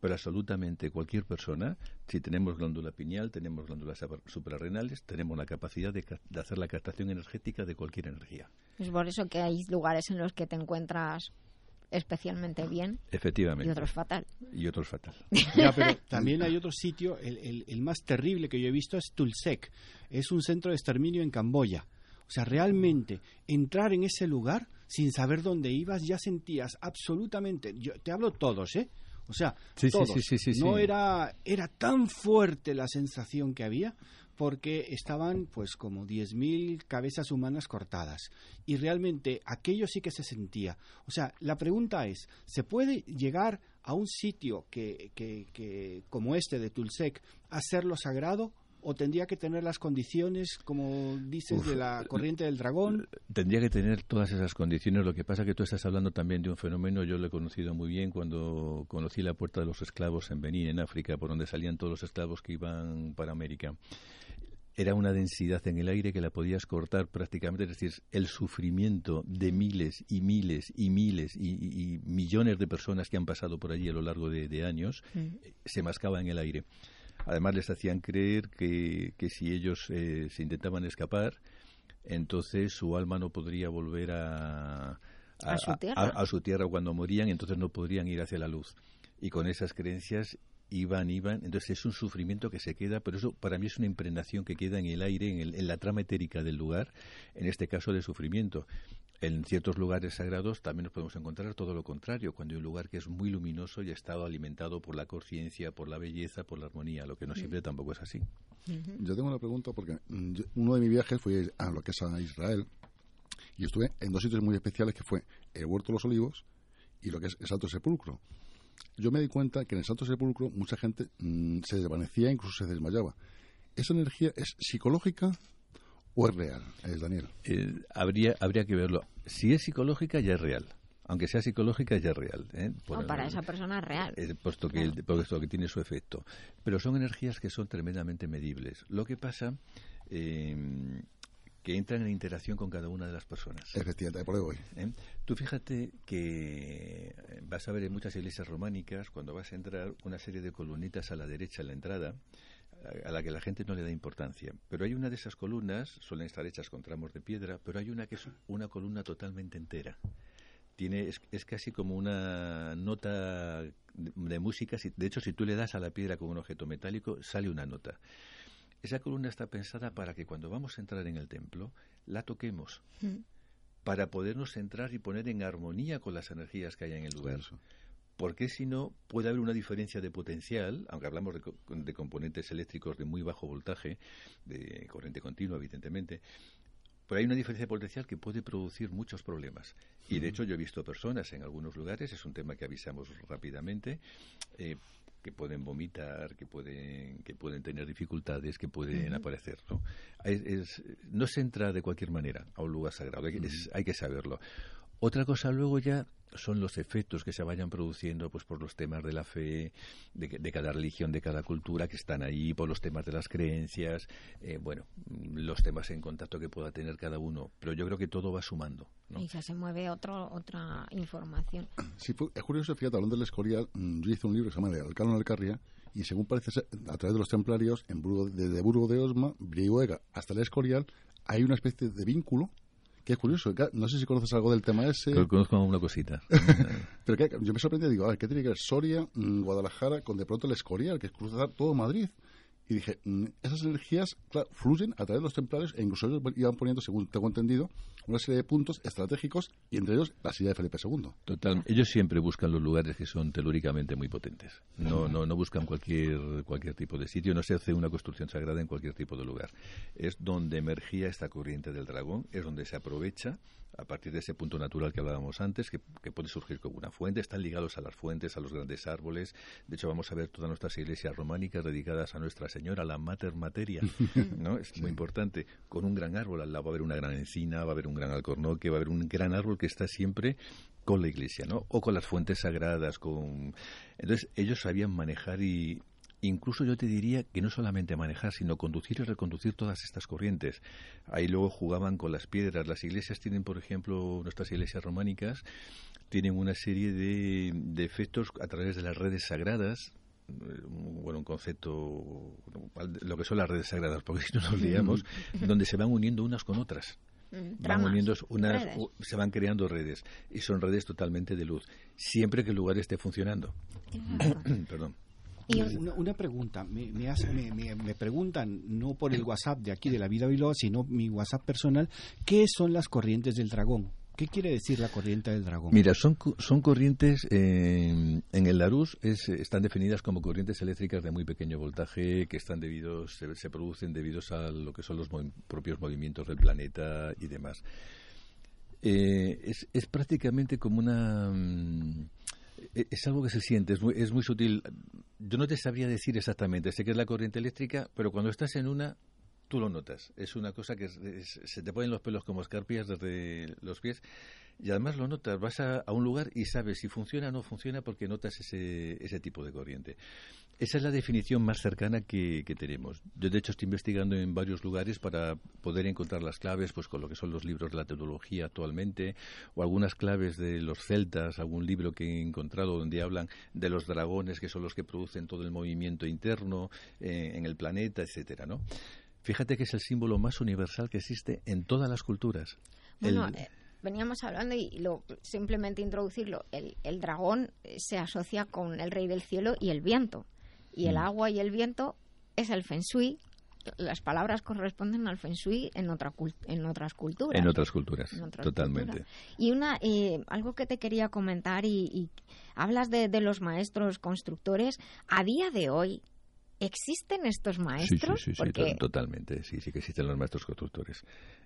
Pero absolutamente cualquier persona, si tenemos glándula pineal, tenemos glándulas supra- suprarrenales, tenemos la capacidad de, hacer la captación energética de cualquier energía. Es por eso que hay lugares en los que te encuentras especialmente bien Efectivamente. y otros fatal. Y otros fatal. Ya, pero también hay otro sitio, el, el- el más terrible que yo he visto es Tulsek. Es un centro de exterminio en Camboya. O sea, realmente entrar en ese lugar sin saber dónde ibas ya sentías absolutamente, yo te hablo todos, ¿eh? O sea, Sí, todos. sí, sí, sí, no era era tan fuerte la sensación que había porque estaban pues como 10.000 cabezas humanas cortadas y realmente aquello sí que se sentía. O sea, la pregunta es, ¿se puede llegar a un sitio que, que, que como este de Tulsec a hacerlo sagrado o tendría que tener las condiciones como dices Uf, de la corriente del dragón? Tendría que tener todas esas condiciones. Lo que pasa que tú estás hablando también de un fenómeno, yo lo he conocido muy bien cuando conocí la puerta de los esclavos en Benín, en África, por donde salían todos los esclavos que iban para América. Era una densidad en el aire que la podías cortar prácticamente, es decir, el sufrimiento de miles y miles y miles y, millones de personas que han pasado por allí a lo largo de, de años eh, se mascaba en el aire. Además les hacían creer que, que si ellos eh, se intentaban escapar, entonces su alma no podría volver a, A su tierra. a- a su tierra cuando morían, entonces no podrían ir hacia la luz. Y con esas creencias iban, iban, entonces es un sufrimiento que se queda, pero eso para mí es una impregnación que queda en el aire, en, el- en la trama etérica del lugar, en este caso de sufrimiento. En ciertos lugares sagrados también nos podemos encontrar todo lo contrario, cuando hay un lugar que es muy luminoso y ha estado alimentado por la conciencia, por la belleza, por la armonía, lo que no siempre tampoco es así. Yo tengo una pregunta porque mm, yo- uno de mis viajes fue a lo que es a Israel y estuve en dos sitios muy especiales que fue el Huerto de los Olivos y lo que es el Santo Sepulcro. Yo me di cuenta que en el Santo Sepulcro mucha gente mm, se desvanecía, incluso se desmayaba. ¿Esa energía es psicológica o es real, eh, Daniel? Eh, habría, habría que verlo. Si es psicológica, ya es real. Aunque sea psicológica, ya es real. ¿eh? Por- No, para esa persona es real. eh, puesto que, el- puesto que tiene su efecto. Pero son energías que son tremendamente medibles. Lo que pasa eh, que entran en interacción con cada una de las personas. Efectivamente, por ahí voy. ¿eh? Tú fíjate que eh, vas a ver en muchas iglesias románicas, cuando vas a entrar, una serie de columnitas a la derecha en la entrada, a- la que la gente no le da importancia. Pero hay una de esas columnas, suelen estar hechas con tramos de piedra, pero hay una que es una columna totalmente entera. Tiene, es, es casi como una nota de, música. si- de hecho, si tú le das a la piedra con un objeto metálico, sale una nota. Esa columna está pensada para que cuando vamos a entrar en el templo, la toquemos para podernos centrar y poner en armonía con las energías que hay en el lugar. Porque si no, puede haber una diferencia de potencial, aunque hablamos de, de componentes eléctricos de muy bajo voltaje, de corriente continua, evidentemente, pero hay una diferencia de potencial que puede producir muchos problemas. Y de hecho yo he visto personas en algunos lugares, es un tema que avisamos rápidamente, eh, que pueden vomitar, que pueden, que pueden tener dificultades, que pueden aparecer. ¿no? Es- es- no se entra de cualquier manera a un lugar sagrado, hay es- hay que saberlo. Otra cosa luego ya son los efectos que se vayan produciendo pues por los temas de la fe, de, que- de cada religión, de cada cultura que están ahí, por los temas de las creencias, eh, bueno, los temas en contacto que pueda tener cada uno. Pero yo creo que todo va sumando. ¿no? Y ya se mueve otro, otra información. Sí, fue- es curioso, fíjate, hablando del Escorial, mm, yo hice un libro que se llama El Alcalde del Carria, y según parece ser, a través de los templarios, en Burgo, desde Burgo de Osma, Brihuega, hasta el Escorial, hay una especie de vínculo que es curioso. No sé si conoces algo del tema ese. Pero conozco una cosita. Pero que, yo me sorprendí, digo, a ver, ¿qué tiene que ver Soria, mm, Guadalajara, con de pronto el Escorial, que es cruzar todo Madrid? Y dije, mm, esas energías, fluyen a través de los templarios e incluso ellos iban poniendo, según tengo entendido, una serie de puntos estratégicos y entre ellos la silla de Felipe II. Total, ellos siempre buscan los lugares que son telúricamente muy potentes. No, no, no buscan cualquier, cualquier tipo de sitio, no se hace una construcción sagrada en cualquier tipo de lugar. Es donde emergía esta corriente del dragón, es donde se aprovecha a partir de ese punto natural que hablábamos antes, que, que puede surgir como una fuente, están ligados a las fuentes, a los grandes árboles. De hecho, vamos a ver todas nuestras iglesias románicas dedicadas a Nuestra Señora, la Mater Materia, ¿no? Es muy importante. Con un gran árbol, al lado va a haber una gran encina, va a haber un gran alcornoque, va a haber un gran árbol que está siempre con la iglesia, ¿no? O con las fuentes sagradas, con... Entonces, ellos sabían manejar y... Incluso yo te diría que no solamente manejar, sino conducir y reconducir todas estas corrientes. Ahí luego jugaban con las piedras. Las iglesias tienen, por ejemplo, nuestras iglesias románicas, tienen una serie de, de efectos a través de las redes sagradas, eh, bueno, un concepto, lo que son las redes sagradas, porque si no nos liamos, donde se van uniendo unas con otras. Van Tramas, uniendo unas, redes. se van creando redes y son redes totalmente de luz, siempre que el lugar esté funcionando. Perdón. Una, una pregunta, me, me, hace- me- me- me preguntan, no por el WhatsApp de aquí de la vida Biloba, sino mi WhatsApp personal, ¿qué son las corrientes del dragón? ¿Qué ¿Qué quiere decir la corriente del dragón? Mira, son, son corrientes, eh, en el Larus es, están definidas como corrientes eléctricas de muy pequeño voltaje que están debidos, se, se producen debido a lo que son los movi- propios movimientos del planeta y demás. Eh, es, es prácticamente como una... mm, es algo que se siente, es muy, es muy sutil. Yo no te sabría decir exactamente, sé que es la corriente eléctrica, pero cuando estás en una, tú lo notas. Es una cosa que se te ponen los pelos como escarpias desde los pies y además lo notas. Vas a, a un lugar y sabes si funciona o no funciona porque notas ese, ese tipo de corriente. Esa es la definición más cercana que, que tenemos. Yo, de hecho, estoy investigando en varios lugares para poder encontrar las claves, pues con lo que son los libros de la tecnología actualmente, o algunas claves de los celtas, algún libro que he encontrado donde hablan de los dragones, que son los que producen todo el movimiento interno eh, en el planeta, etcétera, ¿no? Fíjate que es el símbolo más universal que existe en todas las culturas. Bueno, El- eh, veníamos hablando y lo, simplemente introducirlo. El, el dragón eh, se asocia con el rey del cielo y el viento. Y el Mm. agua y el viento es el feng shui. Las palabras corresponden al feng shui en, otra en otras culturas. en otras culturas, En otras totalmente. culturas. Y una eh, algo que te quería comentar y, y hablas de, de los maestros constructores. A día de hoy, ¿existen estos Sí, sí, maestros? sí, sí, Porque to- totalmente. Sí, sí que existen los maestros constructores.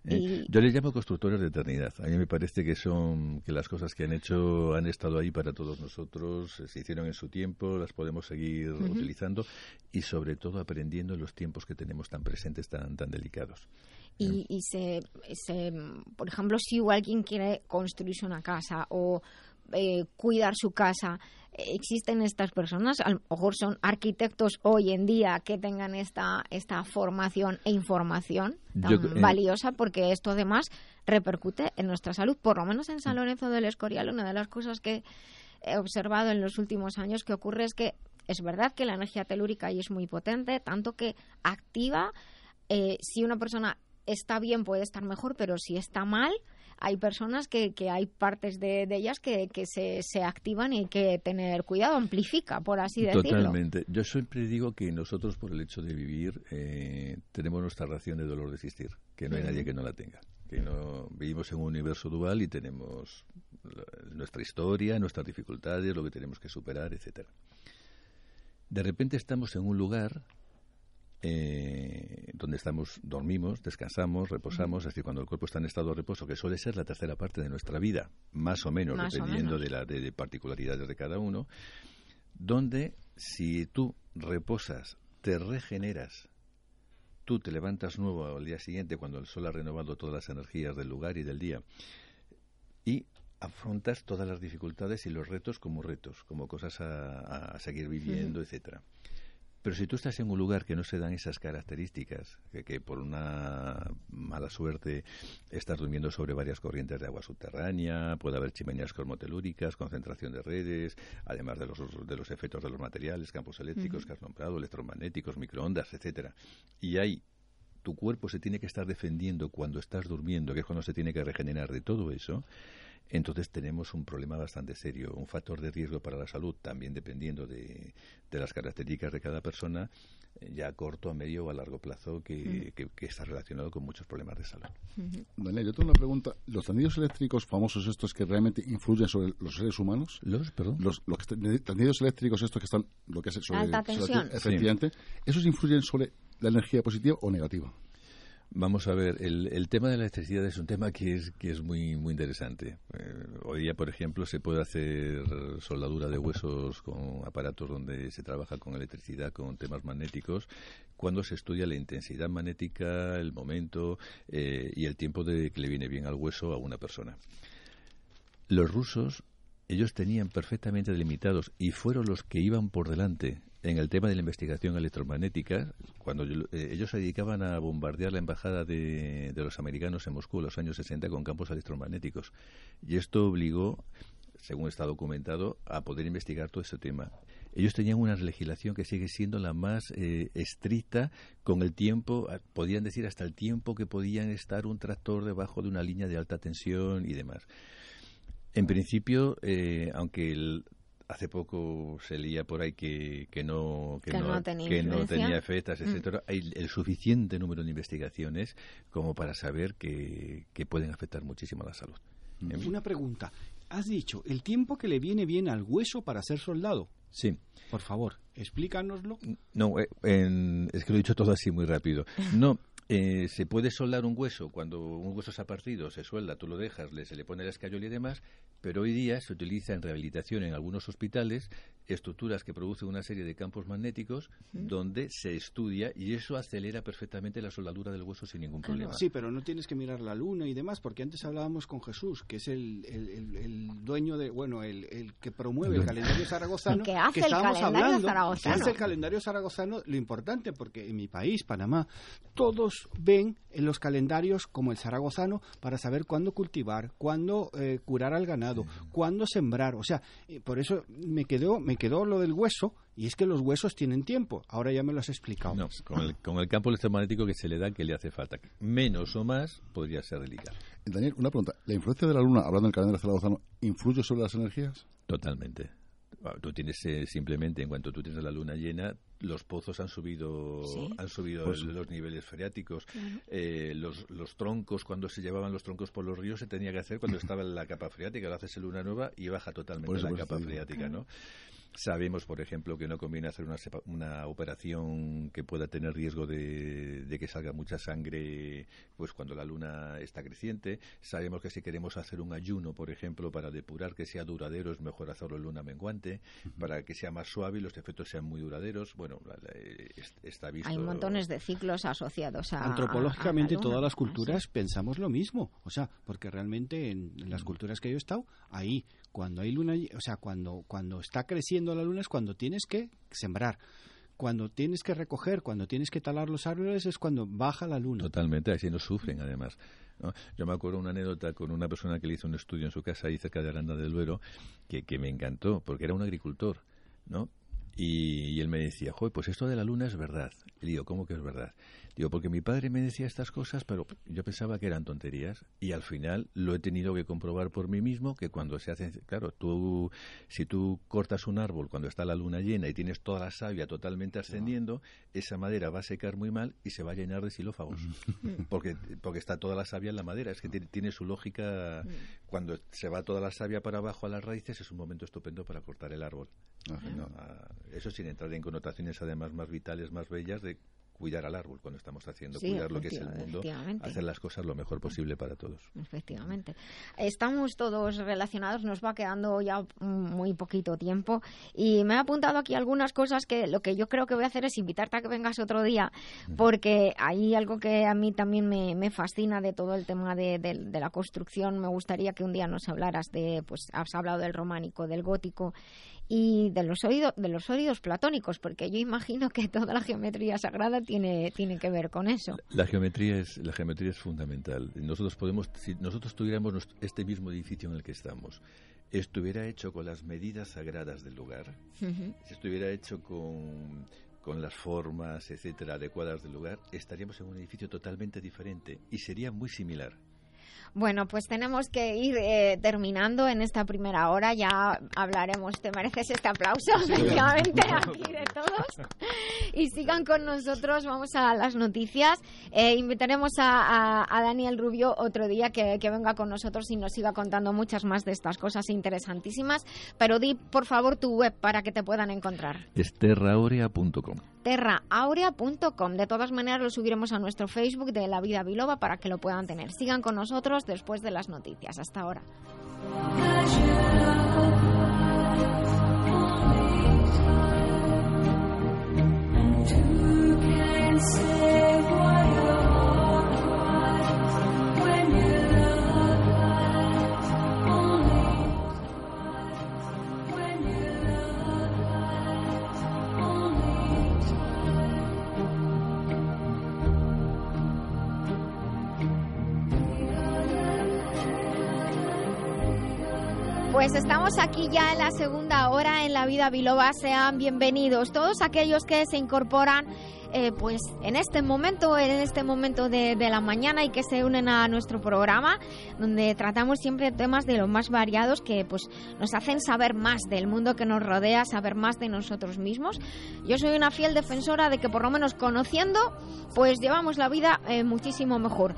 ¿eh? Yo les llamo constructores de eternidad. A mí me parece que son que las cosas que han hecho han estado ahí para todos nosotros, eh, se hicieron en su tiempo, las podemos seguir utilizando y sobre todo aprendiendo en los tiempos que tenemos tan presentes, tan tan delicados. Y, y se, se- por ejemplo, si alguien quiere construirse una casa o eh, cuidar su casa, existen estas personas, a lo mejor son arquitectos hoy en día que tengan esta, esta formación e información tan Yo eh, valiosa, porque esto además repercute en nuestra salud, por lo menos en San Lorenzo del Escorial, una de las cosas que he observado en los últimos años que ocurre es que es verdad que la energía telúrica ahí es muy potente, tanto que activa eh, si una persona está bien puede estar mejor, pero si está mal, hay personas que, que hay partes de, de ellas que, que se, se activan y hay que tener cuidado, amplifica, por así decirlo. Totalmente. Yo siempre digo que nosotros, por el hecho de vivir, eh, tenemos nuestra ración de dolor de existir, que no hay nadie que no la tenga. Que no vivimos en un universo dual y tenemos nuestra historia, nuestras dificultades, lo que tenemos que superar, etcétera. De repente estamos en un lugar eh, donde estamos, dormimos, descansamos, reposamos, es decir, cuando el cuerpo está en estado de reposo, que suele ser la tercera parte de nuestra vida, más o menos, Más o dependiendo menos. de las de, de particularidades de cada uno, donde si tú reposas, te regeneras, tú te levantas nuevo al día siguiente cuando el sol ha renovado todas las energías del lugar y del día y afrontas todas las dificultades y los retos como retos, como cosas a, a seguir viviendo, etcétera. Pero si tú estás en un lugar que no se dan esas características, que, que por una mala suerte estás durmiendo sobre varias corrientes de agua subterránea, puede haber chimeneas cromotelúricas, concentración de redes, además de los, de los efectos de los materiales, campos eléctricos Ujú. que has nombrado, electromagnéticos, microondas, etcétera. Y hay tu cuerpo se tiene que estar defendiendo cuando estás durmiendo, que es cuando se tiene que regenerar de todo eso, entonces tenemos un problema bastante serio, un factor de riesgo para la salud, también dependiendo de, de las características de cada persona, eh, ya a corto, a medio o a largo plazo, que, que- que está relacionado con muchos problemas de salud. Ujú. Daniel, yo tengo una pregunta. ¿Los tendidos eléctricos famosos estos que realmente influyen sobre los seres humanos? ¿Los, perdón? Los, los están- tendidos eléctricos estos que están, lo que es sobre, Alta sobre- tensión. efectivamente, ¿esos influyen sobre la energía positiva o negativa? Vamos a ver, el, el tema de la electricidad es un tema que es, que es muy, muy interesante. Eh, hoy día, por ejemplo, se puede hacer soldadura de huesos con aparatos donde se trabaja con electricidad, con temas magnéticos, cuando se estudia la intensidad magnética, el momento eh, y el tiempo de que le viene bien al hueso a una persona. Los rusos, ellos tenían perfectamente delimitados y fueron los que iban por delante en el tema de la investigación electromagnética, cuando eh, ellos se dedicaban a bombardear la embajada de, los americanos en Moscú en los años 60 con campos electromagnéticos. Y esto obligó, según está documentado, a poder investigar todo ese tema. Ellos tenían una legislación que sigue siendo la más eh, estricta con el tiempo, podían decir hasta el tiempo que podían estar un tractor debajo de una línea de alta tensión y demás. En principio, eh, aunque el- hace poco se leía por ahí que, que no Que no tenía que no tenía efectos, Mm. etcétera, hay el suficiente número de investigaciones como para saber que, que pueden afectar muchísimo a la salud. Una pregunta. Has dicho, el tiempo que le viene bien al hueso para ser soldado. Sí. Por favor, explícanoslo. No, eh, en- es que lo he dicho todo así muy rápido. No, eh, se puede soldar un hueso cuando un hueso se ha partido, se suelda, tú lo dejas, le, se le pone la escayola y demás, pero hoy día se utiliza en rehabilitación en algunos hospitales estructuras que producen una serie de campos magnéticos donde se estudia y eso acelera perfectamente la soldadura del hueso sin ningún problema. Sí, pero no tienes que mirar la luna y demás, porque antes hablábamos con Jesús, que es el, el- el- el dueño de, bueno, el, el que promueve el calendario zaragozano. Que hace el estábamos calendario hablando, zaragozano. que hace el calendario zaragozano, lo importante, porque en mi país, Panamá, todos ven en los calendarios como el zaragozano para saber cuándo cultivar, cuándo eh, curar al ganado, cuándo sembrar. O sea, eh, por eso me quedó, me quedó lo del hueso, y es que los huesos tienen tiempo. Ahora ya me lo has explicado. No, con el, con el campo electromagnético que se le da que le hace falta. Menos o más podría ser delicado. Daniel, una pregunta. ¿La influencia de la Luna, hablando del calendario zaragozano, influye sobre las energías? Totalmente. Bueno, Tú tienes eh, simplemente, en cuanto tú tienes la luna llena, los pozos han subido, Sí. han subido Pues- el- los niveles freáticos. Eh, los, los troncos, cuando se llevaban los troncos por los ríos, se tenía que hacer cuando estaba en la capa freática. Lo haces en luna nueva y baja totalmente la capa freática, ¿no? Sabemos, por ejemplo, que no conviene hacer una, sepa- una operación que pueda tener riesgo de, de que salga mucha sangre pues cuando la luna está creciente. Sabemos que si queremos hacer un ayuno, por ejemplo, para depurar que sea duradero, es mejor hacerlo en luna menguante, para que sea más suave y los efectos sean muy duraderos. Bueno, la- la- es- está visto. Hay montones de ciclos asociados a. Antropológicamente a la luna. todas las culturas sí. pensamos lo mismo, o sea, porque realmente en, en las culturas que yo he estado, ahí cuando hay luna, o sea, cuando cuando está creciendo la luna es cuando tienes que sembrar. Cuando tienes que recoger, cuando tienes que talar los árboles es cuando baja la luna. Totalmente, así no sufren además. ¿no? Yo me acuerdo una anécdota con una persona que le hizo un estudio en su casa ahí cerca de Aranda del Duero que, que me encantó, porque era un agricultor, ¿no? Y, él me decía, pues esto de la luna es verdad. Y digo, ¿cómo que es verdad? Digo, porque mi padre me decía estas cosas, pero yo pensaba que eran tonterías y al final lo he tenido que comprobar por mí mismo que cuando se hace, claro, tú, si tú cortas un árbol cuando está la luna llena y tienes toda la savia totalmente ascendiendo, esa madera va a secar muy mal y se va a llenar de xilófagos. porque, porque está toda la savia en la madera. Es que tiene, tiene su lógica. Cuando se va toda la savia para abajo a las raíces, es un momento estupendo para cortar el árbol. Ah, Eso sin entrar en connotaciones además más vitales, más bellas de cuidar al árbol cuando estamos haciendo, Sí, cuidar lo que es el mundo, hacer las cosas lo mejor posible para todos. Efectivamente. Estamos todos relacionados, nos va quedando ya muy poquito tiempo y me he apuntado aquí algunas cosas que lo que yo creo que voy a hacer es invitarte a que vengas otro día porque hay algo que a mí también me, me fascina de todo el tema de, de- de la construcción. Me gustaría que un día nos hablaras de, pues has hablado del románico, del gótico y de los sólidos, de los sólidos platónicos, porque yo imagino que toda la geometría sagrada tiene, tiene que ver con eso. La geometría es la geometría es fundamental. Nosotros podemos si nosotros tuviéramos este mismo edificio en el que estamos estuviera hecho con las medidas sagradas del lugar, Ujú. si estuviera hecho con con las formas, etcétera, adecuadas del lugar, estaríamos en un edificio totalmente diferente y sería muy similar. Bueno, pues tenemos que ir eh, terminando en esta primera hora. Ya hablaremos. Te mereces este aplauso, efectivamente, aquí de todos. Y sigan con nosotros. Vamos a las noticias. Eh, invitaremos a, a- a Daniel Rubio otro día que, que venga con nosotros y nos siga contando muchas más de estas cosas interesantísimas. Pero di, por favor, tu web para que te puedan encontrar. Es terraorea.com. terraaurea.com. De todas maneras, lo subiremos a nuestro Facebook de La Vida Biloba para que lo puedan tener. Sigan con nosotros después de las noticias. Hasta ahora. Aquí ya en la segunda hora en la vida biloba. Sean bienvenidos todos aquellos que se incorporan eh, pues en este momento, en este momento de, la mañana y que se unen a nuestro programa, donde tratamos siempre temas de los más variados que pues nos hacen saber más del mundo que nos rodea, saber más de nosotros mismos. Yo soy una fiel defensora de que por lo menos conociendo, pues llevamos la vida eh, muchísimo mejor.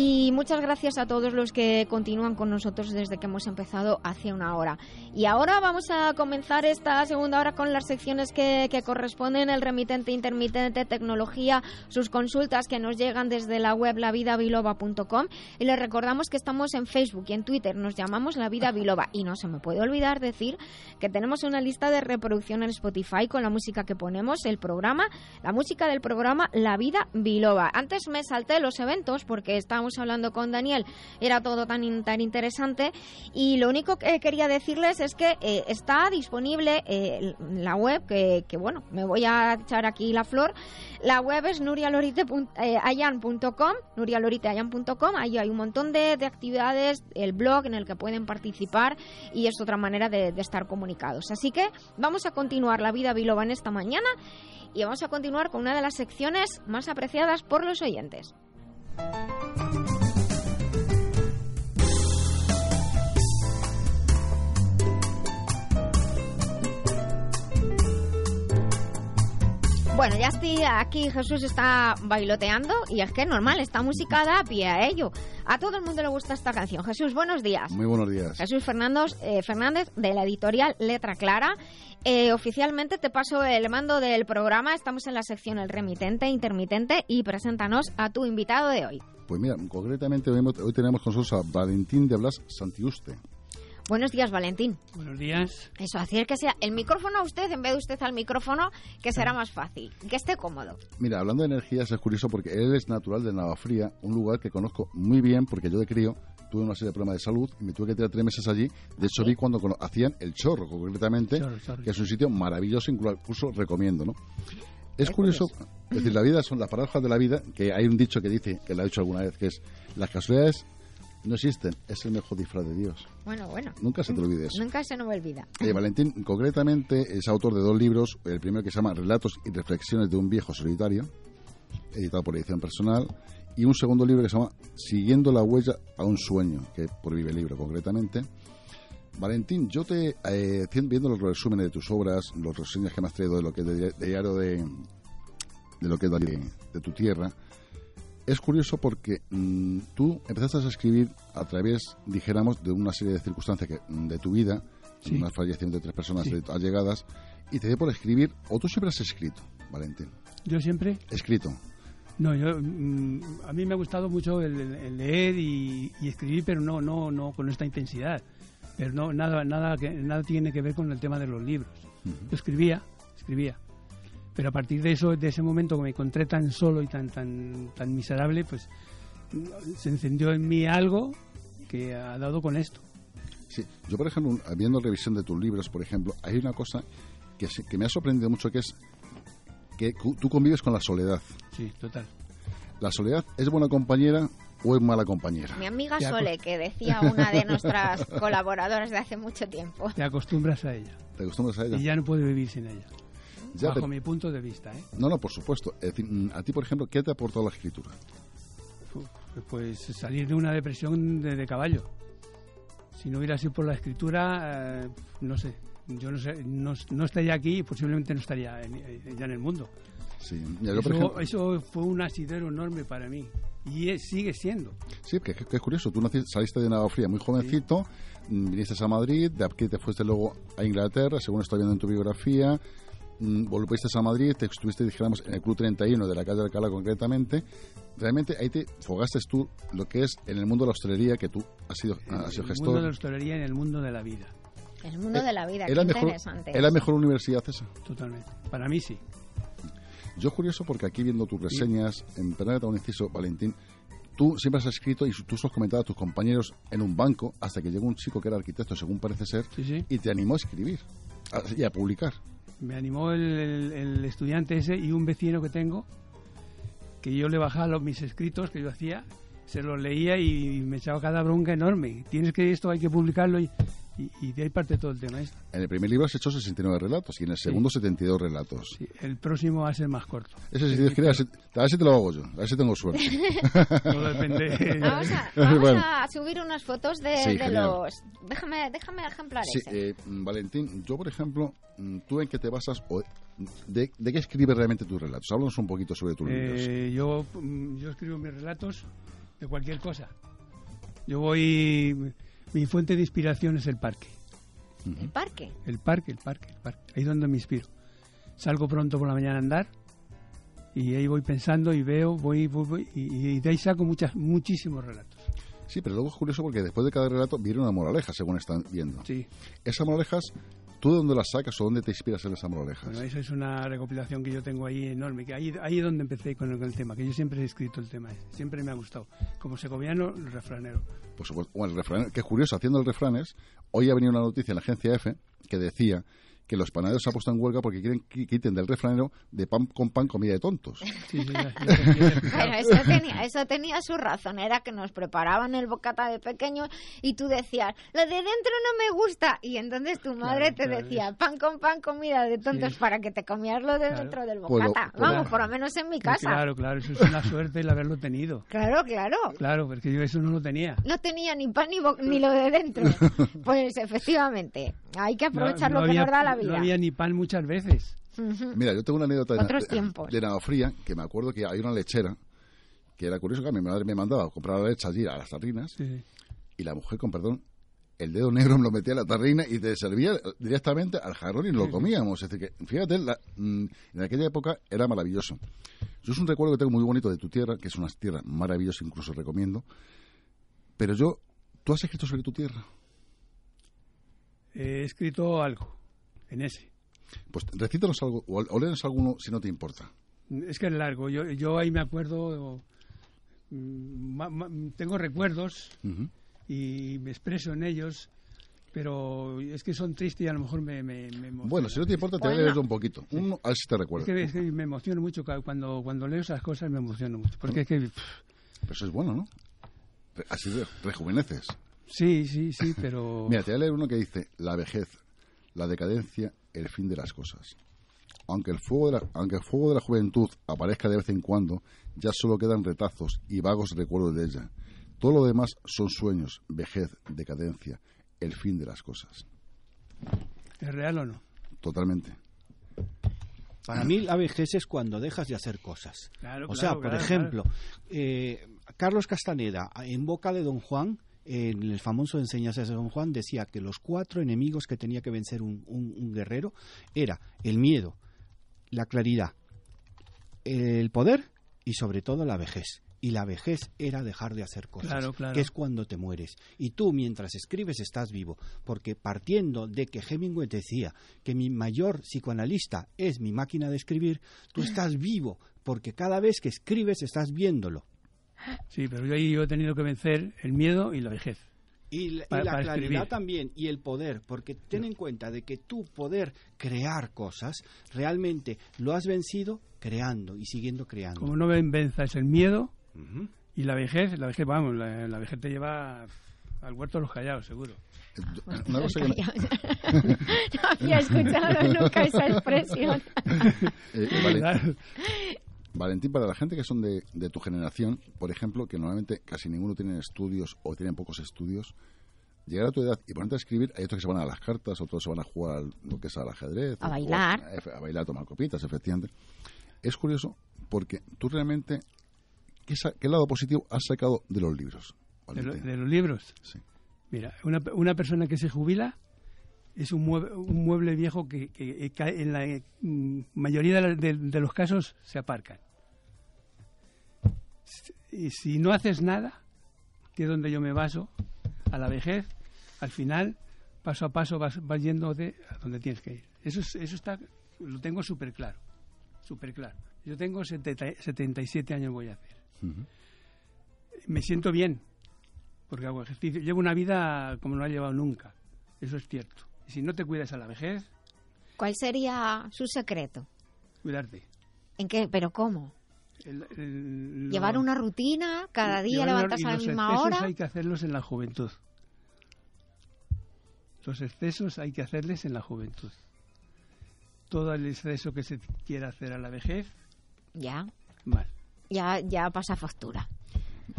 Y muchas gracias a todos los que continúan con nosotros desde que hemos empezado hace una hora. Y ahora vamos a comenzar esta segunda hora con las secciones que, que corresponden, el remitente, intermitente, tecnología, sus consultas que nos llegan desde la web lavidabiloba.com. Y les recordamos que estamos en Facebook y en Twitter, nos llamamos La Vida Biloba. Y no se me puede olvidar decir que tenemos una lista de reproducción en Spotify con la música que ponemos, el programa, la música del programa La Vida Biloba. Antes me salté los eventos porque estábamos hablando con Daniel, era todo tan, tan interesante. Y lo único que quería decirles es que eh, está disponible eh, la web, que, que, bueno, me voy a echar aquí la flor. La web es nurialoriteayan.com, nurialoriteayan.com. Ahí hay un montón de, de, actividades, el blog en el que pueden participar y es otra manera de, de estar comunicados. Así que vamos a continuar la vida biloba en esta mañana y vamos a continuar con una de las secciones más apreciadas por los oyentes. Bueno, ya estoy aquí, Jesús está bailoteando y es que es normal, esta música da pie a ello. A todo el mundo le gusta esta canción. Jesús, buenos días. Muy buenos días. Jesús Fernández, eh, Fernández de la editorial Letra Clara. Eh, oficialmente te paso el mando del programa. Estamos en la sección El remitente, intermitente y preséntanos a tu invitado de hoy. Pues mira, concretamente hoy, hoy tenemos con nosotros a Valentín de Blas Santiuste. Buenos días, Valentín. Buenos días. Eso, hacer que sea el micrófono a usted en vez de usted al micrófono, que será más fácil, que esté cómodo. Mira, hablando de energías, es curioso porque él es natural de Navafría, un lugar que conozco muy bien porque yo de crío tuve una serie de problemas de salud y me tuve que tirar tres meses allí. De hecho, vi cuando hacían el chorro, concretamente, chorro, chorro. que es un sitio maravilloso, incluso recomiendo, ¿no? Es curioso, es decir, la vida son las paradojas de la vida, que hay un dicho que dice, que lo ha dicho alguna vez, que es las casualidades no existen, es el mejor disfraz de Dios. Bueno, bueno. Nunca se te olvide eso. Nunca se nos olvida. Eh, Valentín, concretamente, es autor de dos libros. El primero que se llama Relatos y Reflexiones de un viejo solitario, editado por edición personal. Y un segundo libro que se llama Siguiendo la huella a un sueño, que por Vive Libro concretamente. Valentín, yo te, eh, viendo los resúmenes de tus obras, los reseñas que me has traído de lo que es de, de diario de, de lo que es de, de tu tierra, es curioso porque mmm, tú empezaste a escribir a través, dijéramos, de una serie de circunstancias que, de tu vida, sí. una fallecimiento de tres personas sí. allegadas, y te dio por escribir, o tú siempre has escrito, Valentín. ¿Yo siempre? Escrito. No, yo, mmm, a mí me ha gustado mucho el, el leer y, y, escribir, pero no, no, no con esta intensidad. Pero no, nada, nada, que, nada tiene que ver con el tema de los libros. Uh -huh. Yo escribía, escribía pero a partir de eso de ese momento que me encontré tan solo y tan tan tan miserable pues se encendió en mí algo que ha dado con esto sí yo por ejemplo viendo revisión de tus libros por ejemplo hay una cosa que, que me ha sorprendido mucho que es que tú convives con la soledad sí total la soledad es buena compañera o es mala compañera. Mi amiga Sole, que decía una de nuestras colaboradoras de hace mucho tiempo. Te acostumbras a ella. Te acostumbras a ella. Y ya no puedes vivir sin ella. Ya, bajo mi punto de vista. ¿eh? No, no, por supuesto. A ti, por ejemplo, ¿qué te ha aportado la escritura? Pues salir de una depresión de, de caballo. Si no hubiera sido por la escritura, eh, no sé. Yo no, sé, no, no, estaría aquí y posiblemente no estaría en, ya en el mundo. Sí. Ya, yo, eso, ejemplo, eso, fue un asidero enorme para mí. Y es, sigue siendo. Sí, que, que, es curioso. Tú naciste, saliste de Navafría muy jovencito, sí. viniste a Madrid, de aquí te fuiste luego a Inglaterra, según estoy viendo en tu biografía volviste a Madrid, te estuviste, dijéramos, en el Club 31 de la calle de Alcalá concretamente. Realmente ahí te fogaste tú lo que es en el mundo de la hostelería, que tú has sido, has sido en gestor. el mundo de la hostelería y en el mundo de la vida. El mundo eh, de la vida, ¿es la mejor, interesante. ¿Es la mejor universidad esa? Totalmente. Para mí sí. Yo curioso porque aquí viendo tus reseñas, ¿Sí? en Pernambuco un inciso, Valentín, tú siempre has escrito y tú has comentado a tus compañeros en un banco hasta que llegó un chico que era arquitecto, según parece ser, sí, sí. y te animó a escribir y a publicar me animó el, el, estudiante ese y un vecino que tengo que yo le bajaba los, mis escritos que yo hacía se los leía y me echaba cada bronca enorme. Tienes que esto hay que publicarlo y, y, y de ahí parte todo el tema este. en el primer libro has hecho 69 relatos y en el segundo sí. 72 relatos sí, el próximo va a ser más corto ese si Dios quiere a ver si te lo hago yo a ver si tengo suerte todo depende vamos, a, vamos bueno. a, subir unas fotos de, sí, de los déjame déjame ejemplares sí, eh, Valentín yo por ejemplo tú en qué te basas o de, de, qué escribes realmente tus relatos háblanos un poquito sobre tus eh, libros yo, mm, yo escribo mis relatos de cualquier cosa. Yo voy, mi fuente de inspiración es el parque. ¿El parque? El parque, el parque, el parque. Ahí es donde me inspiro. Salgo pronto por la mañana a andar y ahí voy pensando y veo, voy, voy, voy y, y de ahí saco muchas, muchísimos relatos. Sí, pero luego es curioso porque después de cada relato viene una moraleja, según están viendo. Sí. Esas moralejas, ¿tú de dónde las sacas o dónde te inspiras en esas moralejas? Bueno, eso es una recopilación que yo tengo ahí enorme, que ahí, ahí es donde empecé con el, con el tema, que yo siempre he escrito el tema, siempre me ha gustado. Como segoviano, el refranero. Supuesto. Bueno, el refrán, que es curioso, haciendo el refranes, hoy ha venido una noticia en la agencia EFE que decía que los panaderos se han puesto en huelga porque quieren que quiten del refranero de pan con pan comida de tontos. Sí, sí, Pero eso tenía, eso tenía su razón, era que nos preparaban el bocata de pequeño y tú decías, lo de dentro no me gusta. Y entonces tu madre Claro, te claro, decía, pan con pan, comida de tontos, Sí. para que te comieras lo de Claro. dentro del Pues lo- bocata. pues Vamos, por lo menos en mi casa. Claro, claro, eso es una suerte el haberlo tenido. Claro, claro. Claro, porque yo eso no lo tenía. No tenía ni pan ni, bo- ni lo de dentro. Pues efectivamente, hay que aprovechar No- no lo que había- nos da la No había ni pan muchas veces. Mira, yo tengo una anécdota de, Otros de- tiempos. de Navafría, que me acuerdo que hay una lechera, que era curioso que mi madre me mandaba a comprar la leche allí a las tarrinas, Sí. y la mujer, con perdón, el dedo negro me lo metía en la tarrina y te servía directamente al jarrón y lo comíamos. Es decir, que fíjate, la- mm, en aquella época era maravilloso. Yo es un recuerdo que tengo muy bonito de tu tierra, que es una tierra maravillosa, incluso recomiendo. Pero yo, ¿tú has escrito sobre tu tierra? He escrito algo en ese. Pues recítanos algo, o, o alguno si no te importa. Es que es largo. Yo, yo ahí me acuerdo. mm, ma- ma- tengo recuerdos y me expreso en ellos, pero es que son tristes y a lo mejor me, me. Bueno, si no te importa, te voy a leer un poquito. Uno, a ver si te Es que, es que me emociono mucho cuando, cuando leo esas cosas, me emociono mucho. Porque es que. pff, Pero eso es bueno, ¿no? Así re- rejuveneces. sí, sí, sí, pero. Mira, te voy a leer uno que dice, la vejez, la decadencia, el fin de las cosas. Aunque el, fuego de la, aunque el fuego de la juventud aparezca de vez en cuando, ya solo quedan retazos y vagos recuerdos de ella. Todo lo demás son sueños, vejez, decadencia, el fin de las cosas. ¿Es real o no? Totalmente. Para mí la vejez es cuando dejas de hacer cosas. Claro, O claro, sea, por claro, ejemplo, eh, Carlos Castaneda, en boca de Don Juan, en el famoso Enseñanzas de Don Juan, decía que los cuatro enemigos que tenía que vencer un, un- un guerrero era el miedo, la claridad, el poder y sobre todo la vejez. Y la vejez era dejar de hacer cosas, Claro, claro. que es cuando te mueres. Y tú, mientras escribes, estás vivo. Porque partiendo de que Hemingway decía que mi mayor psicoanalista es mi máquina de escribir, tú estás vivo. Porque cada vez que escribes, estás viéndolo. Sí, pero yo ahí yo he tenido que vencer el miedo y la vejez. Y la, y claridad escribir. también, y el poder, porque ten en cuenta de que tú poder crear cosas, realmente lo has vencido creando y siguiendo creando. Como no ven- venzas el miedo y la vejez, la vejez, vamos, la, la vejez te lleva al huerto de los callados, seguro. Una cosa que me- no había escuchado nunca esa expresión. eh, eh, vale. Valentín, para la gente que son de, de tu generación, por ejemplo, que normalmente casi ninguno tiene estudios o tienen pocos estudios, llegar a tu edad y ponerte a escribir, hay otros que se van a las cartas, otros se van a jugar al- lo que es al ajedrez. A bailar. A, a bailar, a tomar copitas, efectivamente. Es curioso porque tú realmente, ¿qué, lado positivo has sacado de los libros? De, lo- Valentín? de los libros. Sí. Mira, una, una persona que se jubila es un mueble, un mueble viejo que, que, cae- en la mm, mayoría de, la- de- de los casos se aparcan. Y si no haces nada, que es donde yo me baso, a la vejez, al final, paso a paso vas, vas yendo de a donde tienes que ir. Eso, es- eso está, lo tengo súper claro, súper claro. Yo tengo 70 77 años voy a hacer. Me siento bien, porque hago ejercicio. Llevo una vida como no la he llevado nunca. Eso es cierto. Y si no te cuidas a la vejez, ¿Cuál sería su secreto? cuidarte. ¿En qué? ¿Pero cómo? El- el- ¿Llevar lo- una rutina? ¿Cada día levantarse a la los misma excesos hora? hay que hacerlos en la juventud. Los excesos hay que hacerles en la juventud. Todo el exceso que se quiera hacer a la vejez, Ya, mal. ya, ya pasa factura.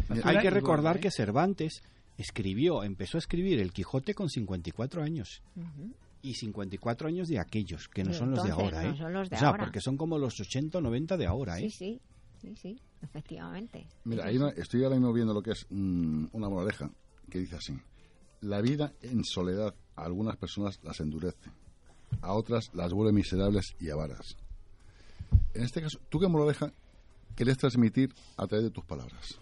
Mira, Hay que recordar ¿eh? que Cervantes escribió, empezó a escribir El Quijote con 54 años. Y 54 años de aquellos, que no Sí, son los de ahora, no ¿eh? son los de o sea, ahora. porque son como los 80 o 90 de ahora, ¿eh? Sí, sí. Sí, sí, efectivamente. Mira, estoy ahora mismo viendo lo que es mm, una moraleja que dice así. La vida en soledad a algunas personas las endurece, a otras las vuelve miserables y avaras. En este caso, ¿tú qué moraleja quieres transmitir a través de tus palabras?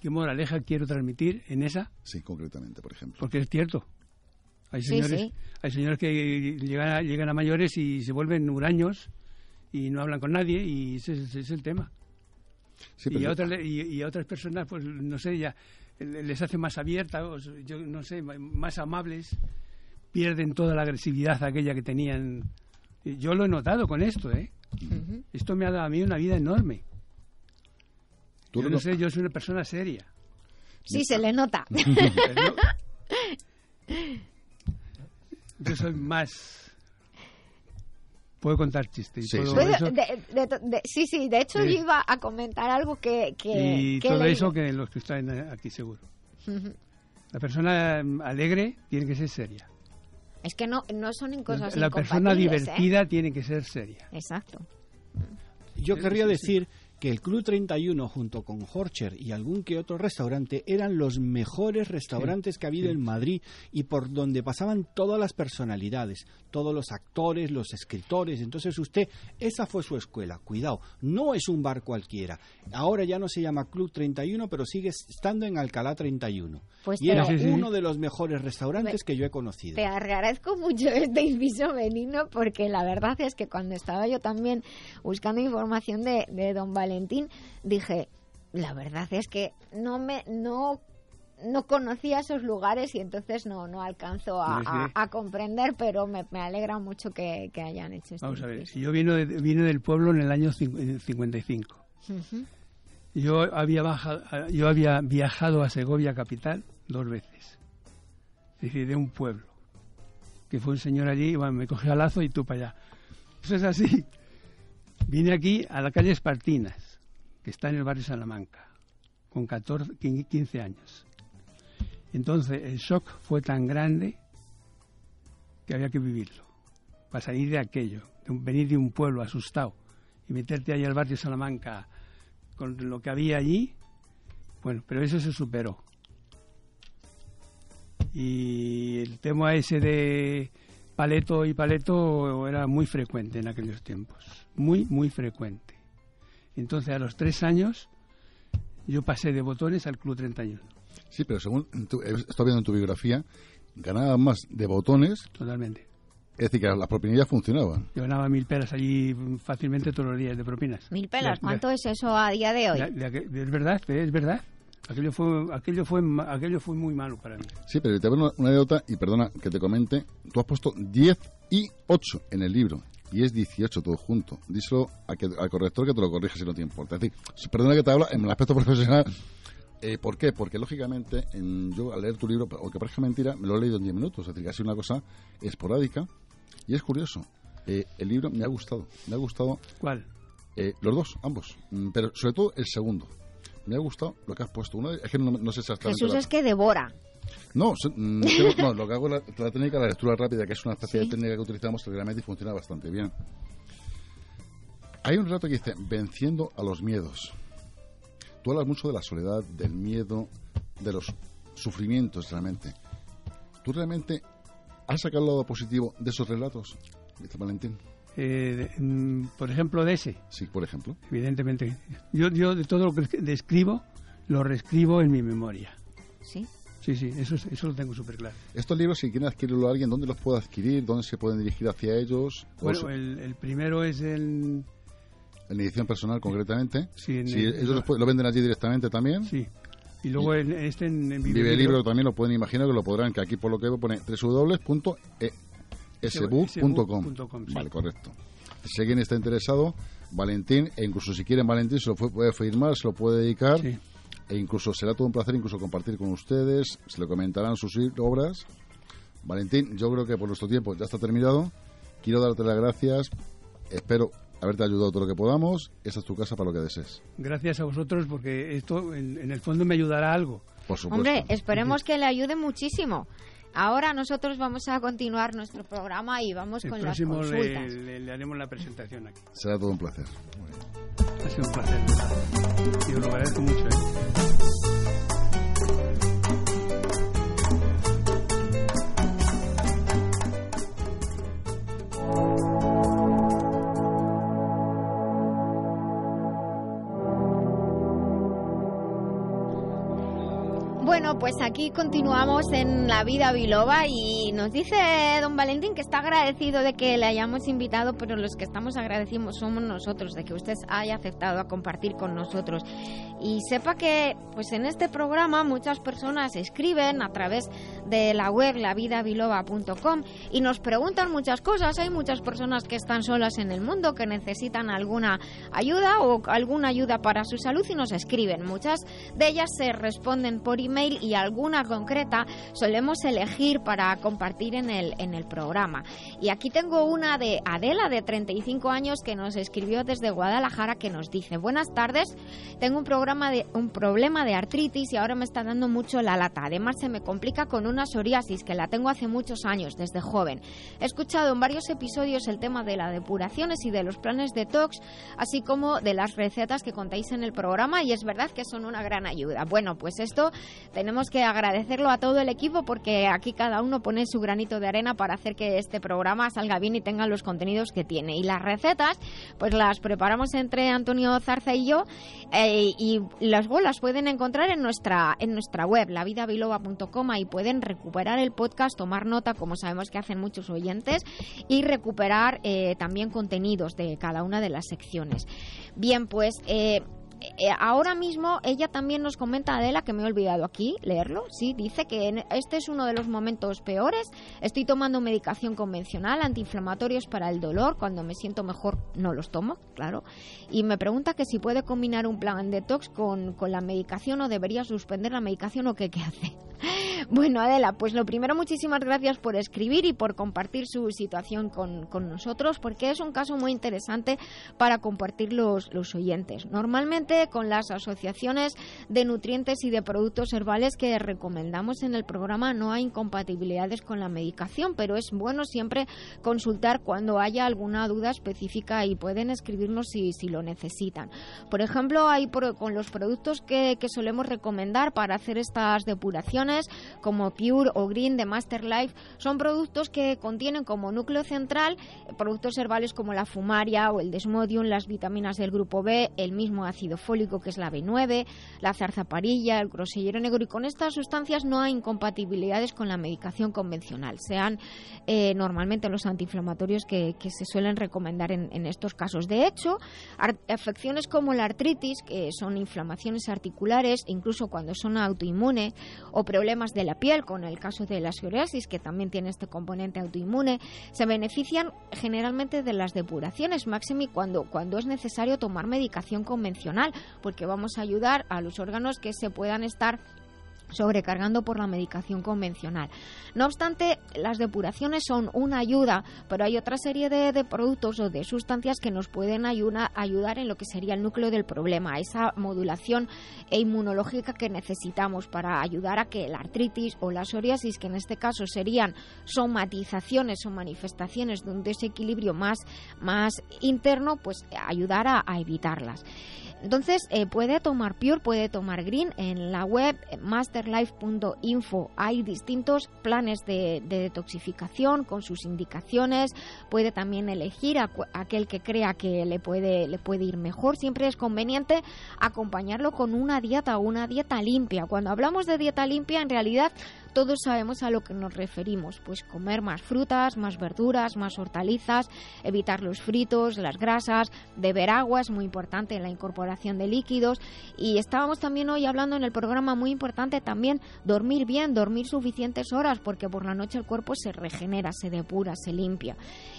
¿Qué moraleja quiero transmitir en esa? Sí, concretamente, por ejemplo. Porque es cierto. Hay señores, sí. hay señores que llegan a, llegan a mayores y se vuelven huraños y no hablan con nadie y ese, es- ese es el tema. Sí, y, a otras, le- y, y a otras personas, pues no sé, ya le- les hace más abiertas, yo no sé, más amables, pierden toda la agresividad aquella que tenían. Yo lo he notado con esto, ¿eh? Esto me ha dado a mí una vida enorme. Tú yo lo- no sé, yo soy una persona seria. Sí, se le nota. Yo soy más... Puedo contar chistes. y Sí, sí. De- de- de- sí, sí, de hecho Sí. yo iba a comentar algo que... que y que todo leído. eso que los que están aquí seguro. La persona mm, alegre tiene que ser seria. Es que no, no son cosas la persona ¿eh? divertida tiene que ser seria. Exacto. Yo querría decir que el Club 31 junto con Horcher y algún que otro restaurante eran los mejores restaurantes que ha habido sí. en Madrid y por donde pasaban todas las personalidades, todos los actores, los escritores. Entonces usted, esa fue su escuela. Cuidado, no es un bar cualquiera. Ahora ya no se llama Club 31, pero sigue estando en Alcalá 31. Pues y era Sí, sí, sí. uno de los mejores restaurantes que yo he conocido. Te agradezco mucho este inciso menino porque la verdad es que cuando estaba yo también buscando información de, de don Valentín, dije, la verdad es que no me no no conocía esos lugares y entonces no no alcanzo a, comprender, pero me, me alegra mucho que, que hayan hecho esto. Vamos a ver, si yo vino, de- vine del pueblo en el año cin- en el 55. Yo había, bajado, yo había viajado a Segovia capital dos veces. Es decir, de un pueblo. Que fue un señor allí, y bueno, me cogió al lazo y tú para allá. Eso es así. Vine aquí a la calle Espartinas, que está en el barrio Salamanca, con 14, 15 años. Entonces el shock fue tan grande que había que vivirlo. Para salir de aquello, de venir de un pueblo asustado y meterte ahí al barrio Salamanca con lo que había allí, bueno, pero eso se superó. Y el tema ese de paleto y paleto era muy frecuente en aquellos tiempos, muy, muy frecuente. Entonces a los tres años yo pasé de botones al Club 31, Sí, pero según tu- estoy viendo en tu biografía, ganaba más de botones, totalmente. es decir, que las propinas ya funcionaban. Yo ganaba mil pelas allí fácilmente todos los días de propinas. Mil pelas, De- ¿cuánto es eso a día de hoy? de- de- de- es verdad, es verdad. Aquello fue, aquello fue, aquello fue muy malo para mí. Sí, pero te voy una, una anécdota y perdona que te comente. Tú has puesto 10 y 8 en el libro y es 18 todo junto. Díselo a que- al corrector que te lo corrija si no te importa. Es decir, perdona que te habla en el aspecto profesional. Eh, ¿Por qué? Porque lógicamente en- yo al leer tu libro, aunque parezca mentira, me lo he leído en 10 minutos. Es decir, que ha sido una cosa esporádica y es curioso. Eh, el libro me ha gustado. Me ha gustado ¿Cuál? eh, los dos, ambos. Mm, Pero sobre todo el segundo. Me ha gustado lo que has puesto. Uno es que no, no sé exactamente. Jesús la- es que devora. no, mm, no, lo que hago es la, la técnica de la lectura rápida, que es una especie Sí. de técnica que utilizamos realmente y funciona bastante bien. Hay un relato que dice, venciendo a los miedos. Tú hablas mucho de la soledad, del miedo, de los sufrimientos realmente. ¿Tú realmente has sacado el lado positivo de esos relatos, dice Valentín? Eh, de- mm, por ejemplo, de ese, Sí, por ejemplo. evidentemente. Yo, yo de todo lo que es- describo, lo reescribo en mi memoria. Sí. Sí, sí, eso, es- eso lo tengo súper claro. Estos libros, si quiere adquirirlo alguien, ¿dónde los puede adquirir? ¿Dónde se pueden dirigir hacia ellos? ¿O Bueno, el, el primero es el... en edición personal concretamente. Sí, en Si el- ellos los lo venden allí directamente también. Sí. Y luego en, este en, en Vive Vive Libro también lo pueden imaginar que lo podrán, que aquí por lo que veo pone www.sbook.com. sbook.com, sí. Vale, correcto. Si alguien está interesado, Valentín, e incluso si quieren Valentín, se lo puede firmar, se lo puede dedicar. Sí. E incluso será todo un placer incluso compartir con ustedes, se le comentarán sus obras. Valentín, yo creo que por nuestro tiempo ya está terminado. Quiero darte las gracias. Espero haberte ayudado todo lo que podamos. Esta es tu casa para lo que desees. Gracias a vosotros porque esto en, en el fondo me ayudará a algo. Por supuesto. Hombre, esperemos que le ayude muchísimo. Ahora nosotros vamos a continuar nuestro programa y vamos El con las le, consultas. le- le haremos la presentación aquí. Será todo un placer. Ha sido un placer. Y os lo agradezco mucho. ¿eh? Pues aquí continuamos en La Vida Biloba y nos dice don Valentín que está agradecido de que le hayamos invitado, pero los que estamos agradecidos somos nosotros, de que usted haya aceptado a compartir con nosotros. Y sepa que pues en este programa muchas personas escriben a través de la web lavidabiloba.com y nos preguntan muchas cosas. Hay muchas personas que están solas en el mundo, que necesitan alguna ayuda o alguna ayuda para su salud y nos escriben. Muchas de ellas se responden por email y alguna concreta solemos elegir para compartir en el, en el programa. Y aquí tengo una de Adela, de 35 años, que nos escribió desde Guadalajara, que nos dice, buenas tardes, tengo un, programa de, un problema de artritis y ahora me está dando mucho la lata. Además, se me complica con una psoriasis que la tengo hace muchos años, desde joven. He escuchado en varios episodios el tema de las depuraciones y de los planes de tox, así como de las recetas que contáis en el programa y es verdad que son una gran ayuda. Bueno, pues esto tenemos que agradecerlo a todo el equipo porque aquí cada uno pone su granito de arena para hacer que este programa salga bien y tenga los contenidos que tiene. Y las recetas, pues las preparamos entre Antonio Zarza y yo eh, y las bolas pueden encontrar en nuestra, en nuestra web, lavidabiloba.com y pueden recuperar el podcast, tomar nota, como sabemos que hacen muchos oyentes, y recuperar eh, también contenidos de cada una de las secciones. Bien, pues eh, ahora mismo ella también nos comenta, Adela, que me he olvidado aquí leerlo, sí, dice que este es uno de los momentos peores, estoy tomando medicación convencional, antiinflamatorios para el dolor, cuando me siento mejor no los tomo, claro, y me pregunta que si puede combinar un plan detox con, con la medicación o debería suspender la medicación o qué, qué hace. Bueno, Adela, pues lo primero, muchísimas gracias por escribir y por compartir su situación con, con nosotros, porque es un caso muy interesante para compartir los, los oyentes. Normalmente, con las asociaciones de nutrientes y de productos herbales que recomendamos en el programa, no hay incompatibilidades con la medicación, pero es bueno siempre consultar cuando haya alguna duda específica y pueden escribirnos si, si lo necesitan. Por ejemplo, hay con los productos que, que solemos recomendar para hacer estas depuraciones, como Pure o Green de Master Life, son productos que contienen como núcleo central productos herbales como la fumaria o el desmodium, las vitaminas del grupo B, el mismo ácido fólico que es la B9, la zarzaparilla, el grosellero negro y con estas sustancias no hay incompatibilidades con la medicación convencional, sean eh, normalmente los antiinflamatorios que, se suelen recomendar en, estos casos. De hecho, afecciones como la artritis, que son inflamaciones articulares, incluso cuando son autoinmunes, o problemas de la piel, con el caso de la psoriasis, que también tiene este componente autoinmune, se benefician generalmente de las depuraciones, máximi cuando, cuando es necesario tomar medicación convencional, porque vamos a ayudar a los órganos que se puedan estar sobrecargando por la medicación convencional. No obstante, las depuraciones son una ayuda, pero hay otra serie de, productos o de sustancias que nos pueden ayudar en lo que sería el núcleo del problema, esa modulación e inmunológica que necesitamos para ayudar a que la artritis o la psoriasis, que en este caso serían somatizaciones o manifestaciones de un desequilibrio más, más interno, pues ayudar a evitarlas. Entonces, eh, puede tomar Pure, puede tomar Green. En la web eh, masterlife.info hay distintos planes de, de detoxificación con sus indicaciones. Puede también elegir a aquel que crea que le puede, le puede ir mejor. Siempre es conveniente acompañarlo con una dieta una dieta limpia. Cuando hablamos de dieta limpia, en realidad todos sabemos a lo que nos referimos, pues comer más frutas, más verduras, más hortalizas, evitar los fritos, las grasas, beber agua es muy importante en la incorporación de líquidos y estábamos también hoy hablando en el programa muy importante también dormir bien, dormir suficientes horas porque por la noche el cuerpo se regenera, se depura, se limpia.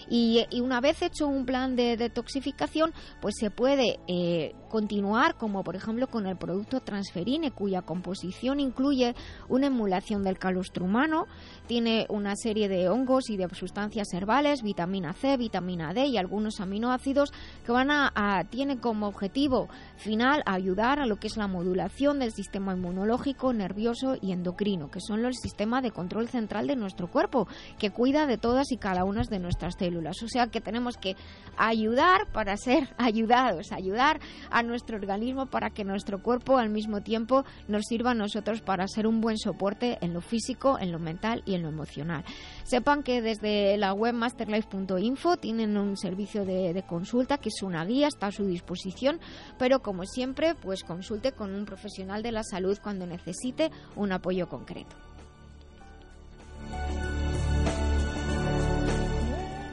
Y, una vez hecho un plan de detoxificación, pues se puede eh, continuar como por ejemplo con el producto transferine cuya composición incluye una emulación del calostro humano. Tiene una serie de hongos y de sustancias herbales, vitamina C, vitamina D y algunos aminoácidos que van a, a tiene como objetivo final ayudar a lo que es la modulación del sistema inmunológico, nervioso y endocrino, que son el sistema de control central de nuestro cuerpo, que cuida de todas y cada una de nuestras células. O sea que tenemos que ayudar para ser ayudados, ayudar a nuestro organismo para que nuestro cuerpo al mismo tiempo nos sirva a nosotros para ser un buen soporte en lo físico, en lo mental y en lo emocional. Sepan que desde la web masterlife.info tienen un servicio de, de consulta que es una guía, está a su disposición, pero como siempre, pues consulte con un profesional de la salud cuando necesite un apoyo concreto.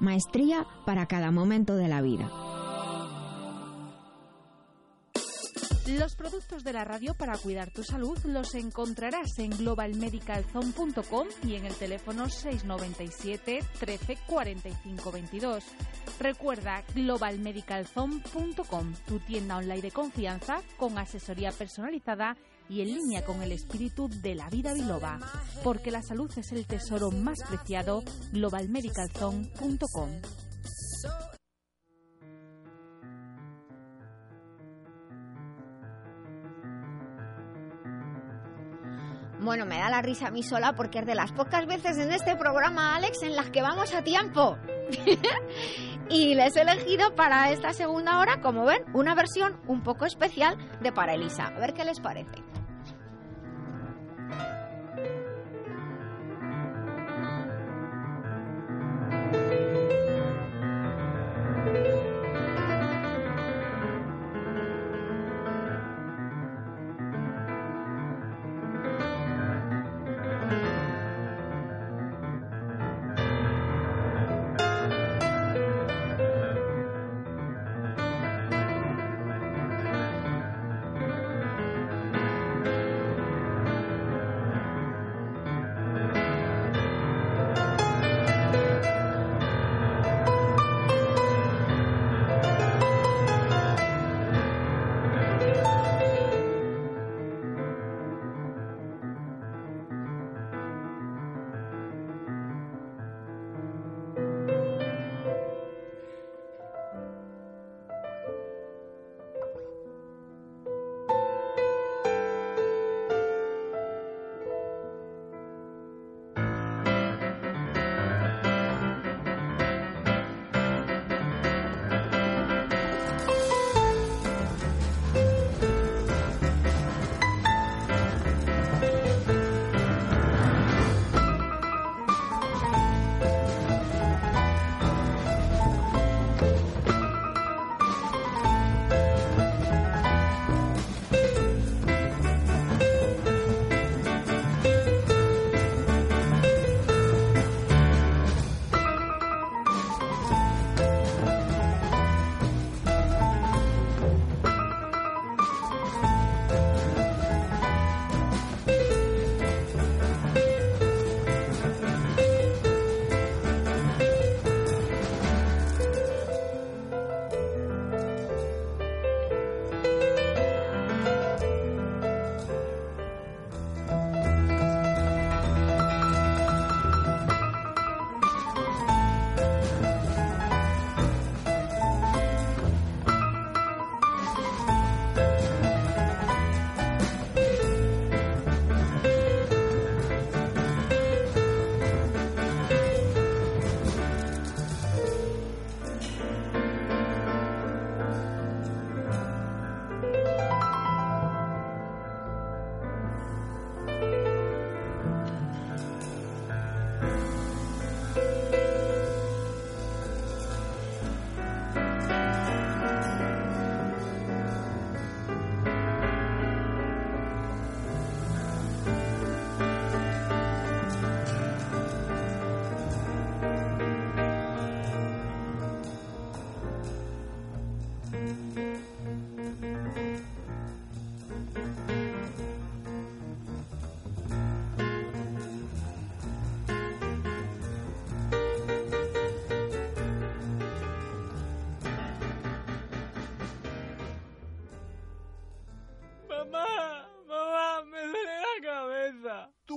maestría para cada momento de la vida. Los productos de la radio para cuidar tu salud los encontrarás en globalmedicalzone.com y en el teléfono 697 13 45 22. Recuerda globalmedicalzone.com, tu tienda online de confianza con asesoría personalizada y en línea con el espíritu de la vida biloba. Porque la salud es el tesoro más preciado, globalmedicalzone.com. Bueno, me da la risa a mí sola porque es de las pocas veces en este programa, Alex, en las que vamos a tiempo. y les he elegido para esta segunda hora, como ven, una versión un poco especial de Para Elisa. A ver qué les parece.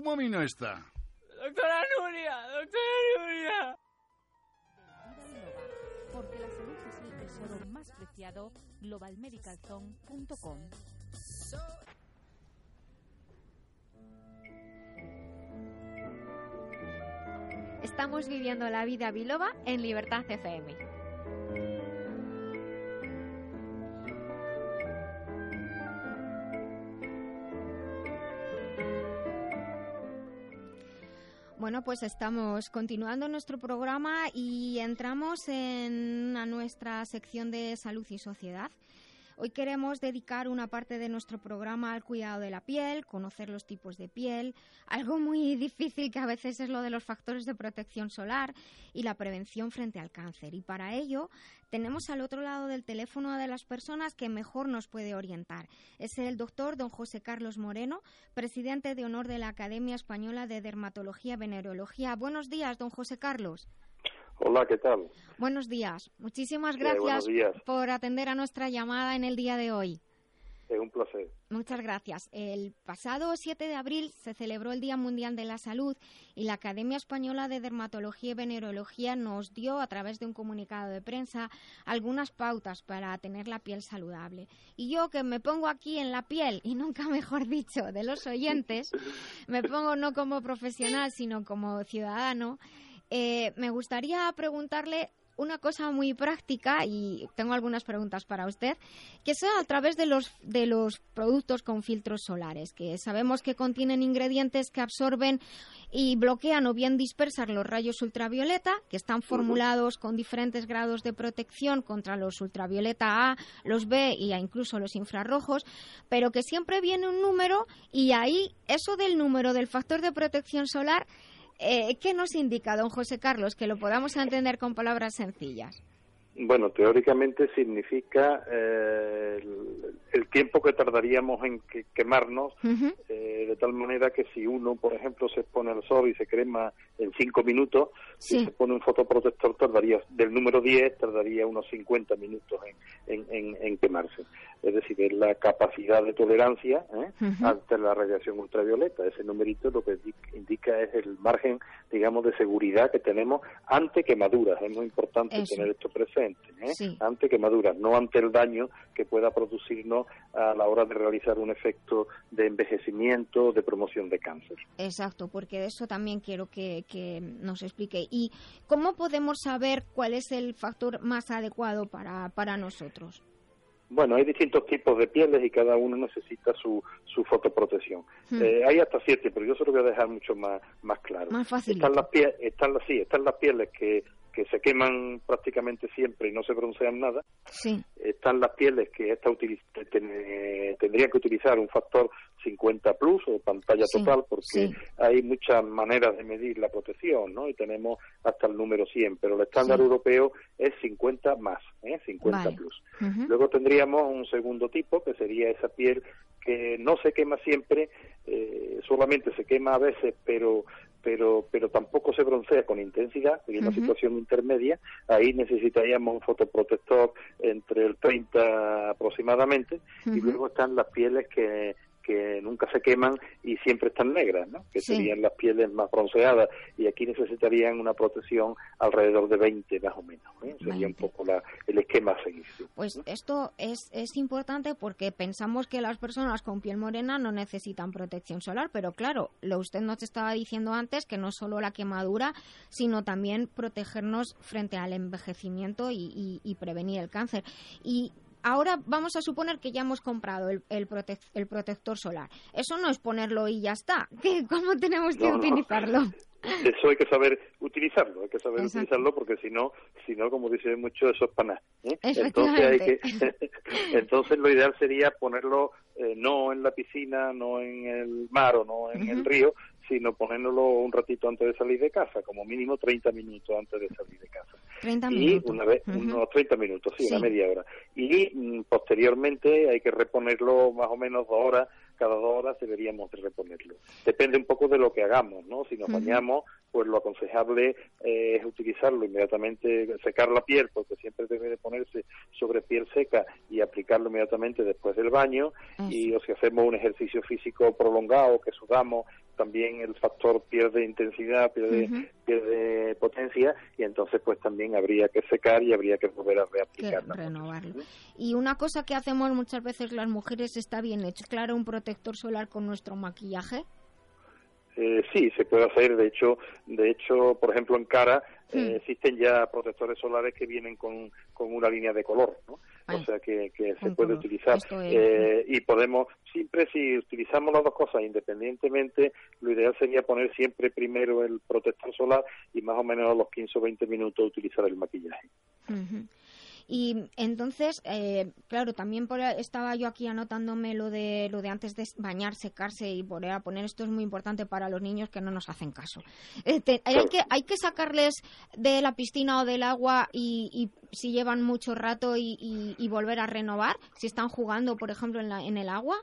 Tu mami no está. Doctora Nuria, doctora Nuria. Porque la salud es el tesoro más preciado, globalmedicalzone.com. Estamos viviendo la vida biloba en Libertad FM. Bueno, pues estamos continuando nuestro programa y entramos en a nuestra sección de salud y sociedad. Hoy queremos dedicar una parte de nuestro programa al cuidado de la piel, conocer los tipos de piel, algo muy difícil que a veces es lo de los factores de protección solar y la prevención frente al cáncer. Y para ello tenemos al otro lado del teléfono a de las personas que mejor nos puede orientar. Es el doctor don José Carlos Moreno, presidente de honor de la Academia Española de Dermatología y Venerología. Buenos días, don José Carlos. Hola, ¿qué tal? Buenos días. Muchísimas Eh, gracias por atender a nuestra llamada en el día de hoy. Es un placer. Muchas gracias. El pasado 7 de abril se celebró el Día Mundial de la Salud y la Academia Española de Dermatología y Venerología nos dio, a través de un comunicado de prensa, algunas pautas para tener la piel saludable. Y yo que me pongo aquí en la piel, y nunca mejor dicho, de los oyentes, me pongo no como profesional, sino como ciudadano, eh, me gustaría preguntarle una cosa muy práctica y tengo algunas preguntas para usted, que sea a través de los de los productos con filtros solares, que sabemos que contienen ingredientes que absorben y bloquean o bien dispersan los rayos ultravioleta, que están formulados con diferentes grados de protección contra los ultravioleta A, los B y a incluso los infrarrojos, pero que siempre viene un número y ahí eso del número del factor de protección solar eh, ¿Qué nos indica, don José Carlos, que lo podamos entender con palabras sencillas? Bueno, teóricamente significa eh, el, el tiempo que tardaríamos en que- quemarnos, eh, de tal manera que si uno, por ejemplo, se expone al sol y se crema en cinco minutos, si se pone un fotoprotector tardaría, del número 10, tardaría unos 50 minutos en, en, en- en quemarse. Es decir, es la capacidad de tolerancia ¿eh? Ante la radiación ultravioleta. Ese numerito lo que indi- indica es el margen, digamos, de seguridad que tenemos ante quemaduras. Es muy importante Eso. tener esto presente. ¿eh? Sí. Ante quemaduras, no ante el daño que pueda producirnos a la hora de realizar un efecto de envejecimiento, de promoción de cáncer. Exacto, porque de eso también quiero que, que nos explique. ¿Y cómo podemos saber cuál es el factor más adecuado para, para nosotros? Bueno, hay distintos tipos de pieles y cada uno necesita su, su fotoprotección. Hmm. Eh, hay hasta siete, pero yo se lo voy a dejar mucho más, más claro. Más fácil. Están las, pie- están las, sí, están las pieles que, que se queman prácticamente siempre y no se broncean nada. Sí. Están las pieles que esta utiliz- ten- tendrían que utilizar un factor 50 plus o pantalla Sí, total porque sí. hay muchas maneras de medir la protección, ¿no? Y tenemos hasta el número 100, pero el estándar europeo es 50 más, ¿eh? 50 Vale. plus. Luego tendríamos un segundo tipo, que sería esa piel que no se quema siempre, eh, solamente se quema a veces, pero pero pero tampoco se broncea con intensidad, sería una Ujú. situación intermedia. Ahí necesitaríamos un fotoprotector entre el 30 aproximadamente, y luego están las pieles que que nunca se queman y siempre están negras, ¿no? que Sí. serían las pieles más bronceadas y aquí necesitarían una protección alrededor de 20 más o menos. ¿eh? Sería un poco la, el esquema a seguir. sí. Pues esto es, es importante porque pensamos que las personas con piel morena no necesitan protección solar, pero claro, lo usted nos estaba diciendo antes que no solo la quemadura, sino también protegernos frente al envejecimiento y, y- y prevenir el cáncer. Y ahora vamos a suponer que ya hemos comprado el, el, protec- el protector solar. Eso no es ponerlo y ya está. ¿Qué- ¿Cómo tenemos que No, no. utilizarlo? Eso hay que saber utilizarlo, hay que saber Exacto. utilizarlo porque si no, si no, como dicen mucho, eso es nada. ¿eh? Entonces hay que, entonces lo ideal sería ponerlo eh, no en la piscina, no en el mar o no en el río, sino ponérnoslo un ratito antes de salir de casa, como mínimo 30 minutos antes de salir de casa. 30 y una vez, unos 30 minutos, sí, una media hora. Y mm, posteriormente hay que reponerlo más o menos dos horas cada dos horas deberíamos de reponerlo. Depende un poco de lo que hagamos, ¿no? Si nos bañamos, pues lo aconsejable eh, es utilizarlo inmediatamente, secar la piel, porque siempre debe de ponerse sobre piel seca y aplicarlo inmediatamente después del baño. Y o si hacemos un ejercicio físico prolongado, que sudamos, también el factor pierde intensidad, pierde, pierde potencia y entonces pues también habría que secar y habría que volver a reaplicarlo. renovarlo. Y una cosa que hacemos muchas veces las mujeres está bien hecho, claro, un protector solar con nuestro maquillaje. Eh, sí, se puede hacer. De hecho, de hecho, por ejemplo, en cara eh, Hmm. existen ya protectores solares que vienen con, con una línea de color, ¿no? O sea que, que se puede color. utilizar. Es, Eh, y podemos, siempre si utilizamos las dos cosas independientemente, lo ideal sería poner siempre primero el protector solar y más o menos a los 15 o 20 minutos utilizar el maquillaje. Y entonces, eh, claro, también por, estaba yo aquí anotándome lo de lo de antes de bañar, secarse y volver a poner. Esto es muy importante para los niños que no nos hacen caso. Eh, te- hay, que, hay que sacarles de la piscina o del agua y, y si llevan mucho rato y, y- y volver a renovar, si están jugando, por ejemplo, en, la, en el agua.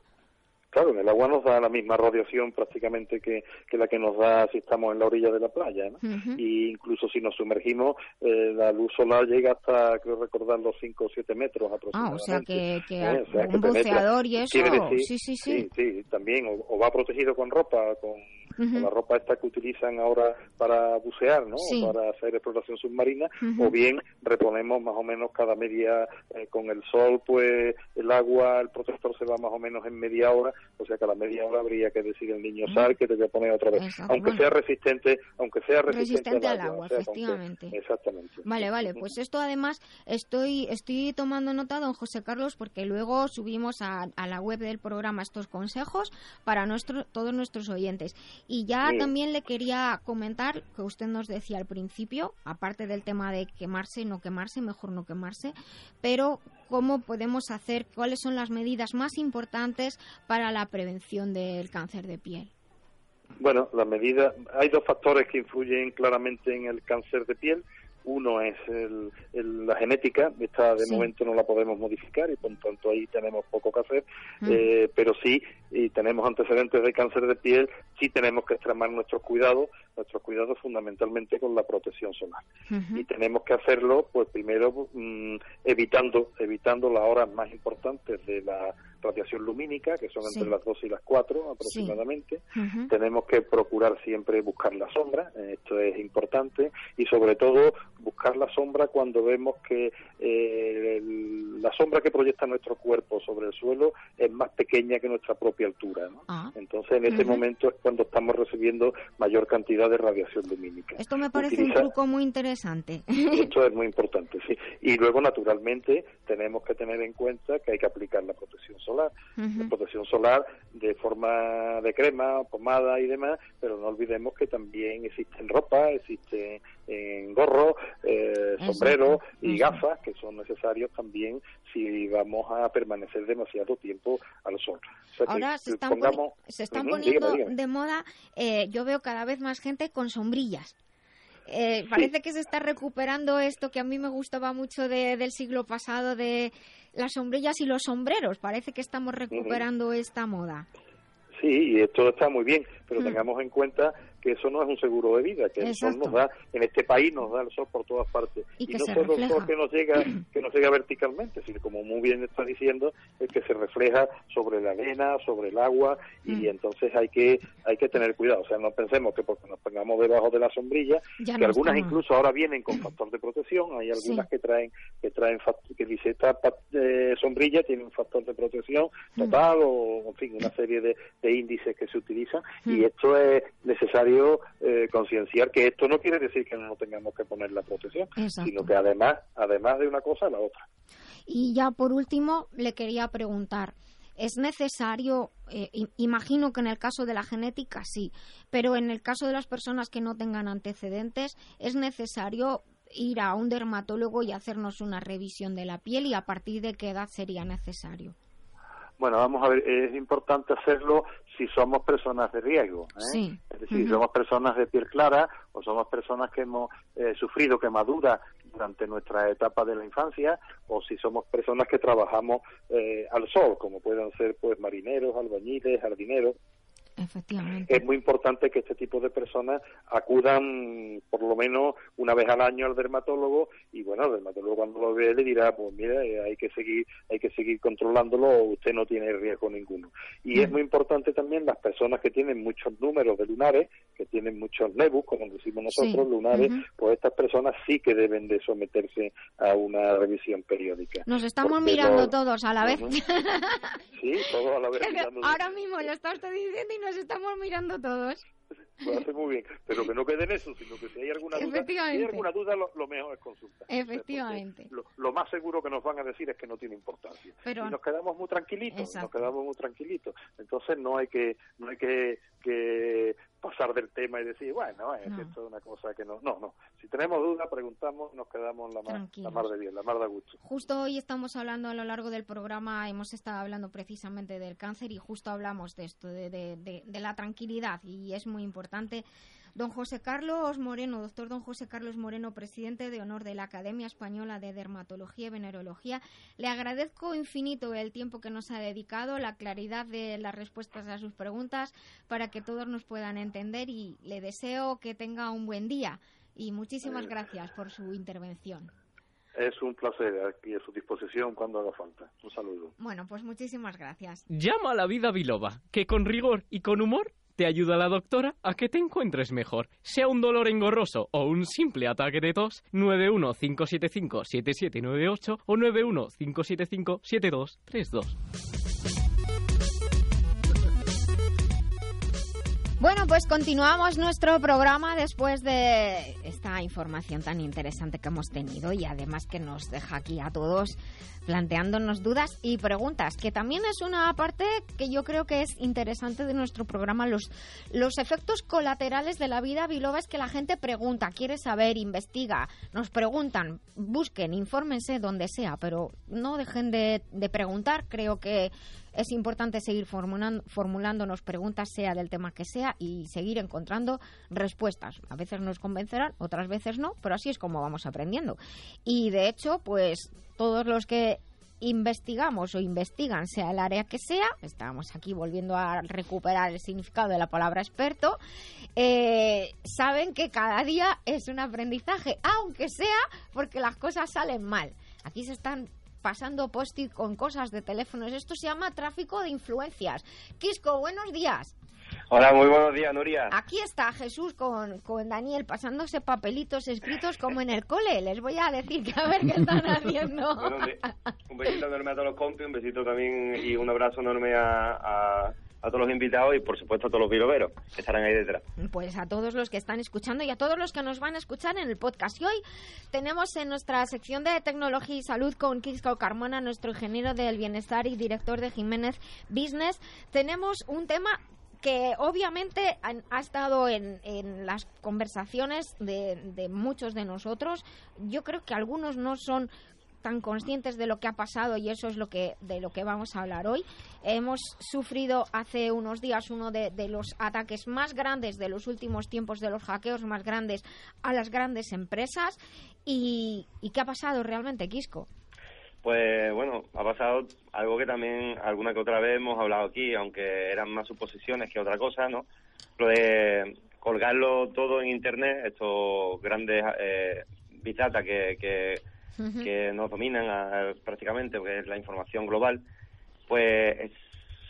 Claro, en el agua nos da la misma radiación prácticamente que, que la que nos da si estamos en la orilla de la playa, ¿no? Y incluso si nos sumergimos, eh, la luz solar llega hasta, creo recordar, los 5 o 7 metros Ah, aproximadamente. o sea que, que Eh, o sea, que un penetra. buceador y eso. Sí, sí, sí. sí, también. O, o va protegido con ropa, con, Ujú. la ropa esta que utilizan ahora para bucear, ¿no? Sí. O para hacer exploración submarina, o bien reponemos más o menos cada media, eh, con el sol, pues el agua, el protector se va más o menos en media hora, o sea que a la media hora habría que decir el niño sal que te voy a poner otra vez, Exacto. aunque sea resistente, aunque sea resistente, Resistente al agua, o sea, efectivamente. exactamente. Vale, vale, pues esto además estoy, estoy tomando nota, don José Carlos, porque luego subimos a, a la web del programa estos consejos para nuestro, todos nuestros oyentes. Y ya Sí. también le quería comentar que usted nos decía al principio, aparte del tema de quemarse y no quemarse, mejor no quemarse, pero cómo podemos hacer, cuáles son las medidas más importantes para la prevención del cáncer de piel. Bueno, la medida, hay dos factores que influyen claramente en el cáncer de piel. Uno es el- el- la genética, esta de Sí. momento no la podemos modificar y por tanto ahí tenemos poco que hacer, Mm. Eh, pero sí, y tenemos antecedentes de cáncer de piel, sí tenemos que extremar nuestros cuidados, nuestros cuidados fundamentalmente con la protección solar. Y tenemos que hacerlo, pues primero mm, evitando, evitando las horas más importantes de la radiación lumínica, que son entre las 2 y las 4 aproximadamente. Tenemos que procurar siempre buscar la sombra, eh, esto es importante, y sobre todo buscar la sombra cuando vemos que eh, el- la sombra que proyecta nuestro cuerpo sobre el suelo es más pequeña que nuestra propia altura. ¿no? Ah. Entonces, en ese momento es cuando estamos recibiendo mayor cantidad de radiación lumínica. Esto me parece un truco muy interesante. esto es muy importante, sí. Y luego, naturalmente, tenemos que tener en cuenta que hay que aplicar la protección solar. La protección solar de forma de crema, pomada y demás, pero no olvidemos que también existen ropa, existen en gorros, eh, Exacto. sombreros y gafas que son necesarios también si vamos a permanecer demasiado tiempo al sol. O sea Ahora se están, pongamos- se están poniendo dígame, dígame. de moda, eh, yo veo cada vez más gente con sombrillas. Eh, parece que se está recuperando esto que a mí me gustaba mucho de- del siglo pasado de las sombrillas y los sombreros. Parece que estamos recuperando esta moda. Sí, y esto está muy bien, pero Mm. tengamos en cuenta que eso no es un seguro de vida, que el sol nos da, en este país nos da el sol por todas partes. Y que no se solo el sol que nos llega, que nos llega verticalmente, sino como muy bien está diciendo, es que se refleja sobre la arena, sobre el agua, y Mm. entonces hay que, hay que tener cuidado. O sea, no pensemos que porque nos pongamos debajo de la sombrilla, Ya que no algunas estamos. incluso ahora vienen con factor de protección, hay algunas Sí. que traen, que traen que dice esta eh, sombrilla tiene un factor de protección Mm. total o en fin una serie de, de índices que se utilizan Mm. y esto es necesario eh, concienciar que esto no quiere decir que no tengamos que poner la protección Exacto. sino que además además de una cosa la otra Y ya por último, le quería preguntar, ¿es necesario, eh, imagino que en el caso de la genética sí, pero en el caso de las personas que no tengan antecedentes, ¿es necesario ir a un dermatólogo y hacernos una revisión de la piel y a partir de qué edad sería necesario? Bueno, vamos a ver, es importante hacerlo si somos personas de riesgo. ¿eh? Es decir, somos personas de piel clara o somos personas que hemos eh, sufrido quemaduras durante nuestra etapa de la infancia o si somos personas que trabajamos eh, al sol, como puedan ser pues marineros, albañiles, jardineros. Efectivamente. Es muy importante que este tipo de personas acudan por lo menos una vez al año al dermatólogo y bueno, el dermatólogo cuando lo ve le dirá, pues mira, eh, hay que seguir hay que seguir controlándolo, usted no tiene riesgo ninguno. Y es muy importante también las personas que tienen muchos números de lunares, que tienen muchos nebus, como decimos nosotros, lunares, pues estas personas sí que deben de someterse a una revisión periódica. Nos estamos mirando todos a la vez. sí, todos a la vez. Ahora mismo lo está usted diciendo y nos estamos mirando todos. Lo hace muy bien, pero que no quede en eso, sino que si hay alguna duda, si hay alguna duda lo, mejor es consultar. Efectivamente. Lo, más seguro que nos van a decir es que no tiene importancia. Pero, y nos quedamos muy tranquilitos, nos quedamos muy tranquilitos. Entonces no hay que no hay que, que pasar del tema y decir, bueno, es esto es una cosa que no. No, no. Si tenemos dudas, preguntamos, nos quedamos la mar, la mar de bien, la mar de gusto. Justo hoy estamos hablando a lo largo del programa, hemos estado hablando precisamente del cáncer y justo hablamos de esto, de, de, de la tranquilidad y es muy importante. Don José Carlos Moreno, doctor Don José Carlos Moreno, presidente de honor de la Academia Española de Dermatología y Venerología, le agradezco infinito el tiempo que nos ha dedicado, la claridad de las respuestas a sus preguntas para que todos nos puedan entender y le deseo que tenga un buen día y muchísimas gracias por su intervención. Es un placer aquí a su disposición cuando haga falta. Un saludo. Bueno, pues muchísimas gracias. Llama a la vida biloba, que con rigor y con humor te ayuda la doctora a que te encuentres mejor. Sea un dolor engorroso o un simple ataque de tos, 915757798 o 915757232. Bueno, pues continuamos nuestro programa después de esta información tan interesante que hemos tenido y además que nos deja aquí a todos planteándonos dudas y preguntas, que también es una parte que yo creo que es interesante de nuestro programa. Los, los efectos colaterales de la vida biloba es que la gente pregunta, quiere saber, investiga, nos preguntan, busquen, infórmense donde sea, pero no dejen de, de preguntar. Creo que es importante seguir formulando, formulándonos preguntas, sea del tema que sea, y seguir encontrando respuestas. A veces nos convencerán, otras veces no, pero así es como vamos aprendiendo. Y de hecho, pues todos los que investigamos o investigan, sea el área que sea, estamos aquí volviendo a recuperar el significado de la palabra experto, eh, saben que cada día es un aprendizaje, aunque sea porque las cosas salen mal. Aquí se están pasando post con cosas de teléfonos. Esto se llama tráfico de influencias. Quisco, buenos días. Hola, muy buenos días, Nuria. Aquí está Jesús con, con Daniel pasándose papelitos escritos como en el cole. Les voy a decir que a ver qué están haciendo. un besito enorme a todos los compis, un besito también y un abrazo enorme a, a todos los invitados y por supuesto a todos los viroveros que estarán ahí detrás. Pues a todos los que están escuchando y a todos los que nos van a escuchar en el podcast. Y hoy tenemos en nuestra sección de tecnología y salud con Kisco Carmona, nuestro ingeniero del bienestar y director de Jiménez Business, tenemos un tema que obviamente ha estado en, las conversaciones de, muchos de nosotros. Yo creo que algunos no son tan conscientes de lo que ha pasado y eso es lo que de lo que vamos a hablar hoy. Hemos sufrido hace unos días uno de, de los ataques más grandes de los últimos tiempos, de los hackeos más grandes a las grandes empresas. ¿Y, y qué ha pasado realmente, Quisco? Pues bueno, ha pasado algo que también alguna que otra vez hemos hablado aquí, aunque eran más suposiciones que otra cosa, ¿no? Lo de colgarlo todo en Internet, estos grandes eh, que, que, uh -huh. que nos dominan a, prácticamente, porque es la información global, pues es,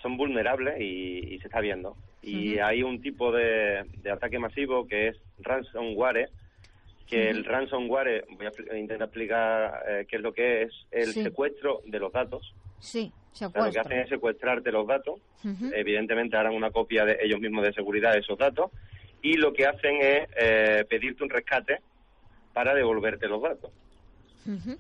son vulnerables y, y, se está viendo. Y uh -huh. hay un tipo de, de ataque masivo que es ransomware, que el ransomware, voy a intentar explicar eh, qué es lo que es, el sí. secuestro de los datos. Sí, secuestro. O sea, lo que hacen es secuestrarte los datos, uh -huh. evidentemente harán una copia de ellos mismos de seguridad de esos datos, y lo que hacen es eh, pedirte un rescate para devolverte los datos. Uh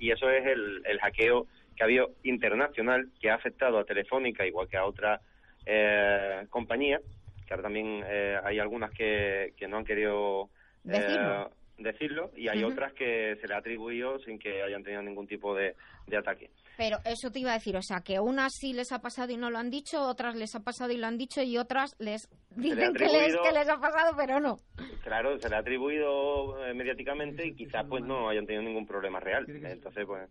Y eso es el, el hackeo que ha habido internacional, que ha afectado a Telefónica, igual que a otras eh, compañías, que ahora también eh, hay algunas que, que no han querido Decirlo. Eh, decirlo y hay uh -huh. otras que se le ha atribuido sin que hayan tenido ningún tipo de, de ataque. Pero eso te iba a decir, o sea, que unas sí les ha pasado y no lo han dicho, otras les ha pasado y lo han dicho y otras les dicen que les, que les ha pasado, pero no. Claro, se le ha atribuido eh, mediáticamente y quizás pues no hayan tenido ningún problema real. Entonces, pues...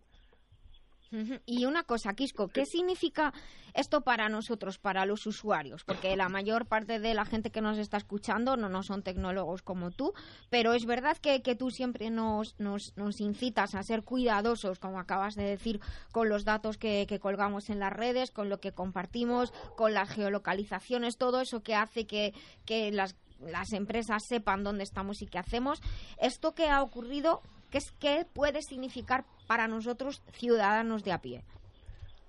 Y una cosa, Quisco, ¿qué significa esto para nosotros, para los usuarios? Porque la mayor parte de la gente que nos está escuchando no, no son tecnólogos como tú, pero es verdad que, que tú siempre nos, nos, nos, incitas a ser cuidadosos, como acabas de decir, con los datos que, que, colgamos en las redes, con lo que compartimos, con las geolocalizaciones, todo eso que hace que, que las, las empresas sepan dónde estamos y qué hacemos. Esto que ha ocurrido, ¿qué, es, qué puede significar para nosotros ciudadanos de a pie?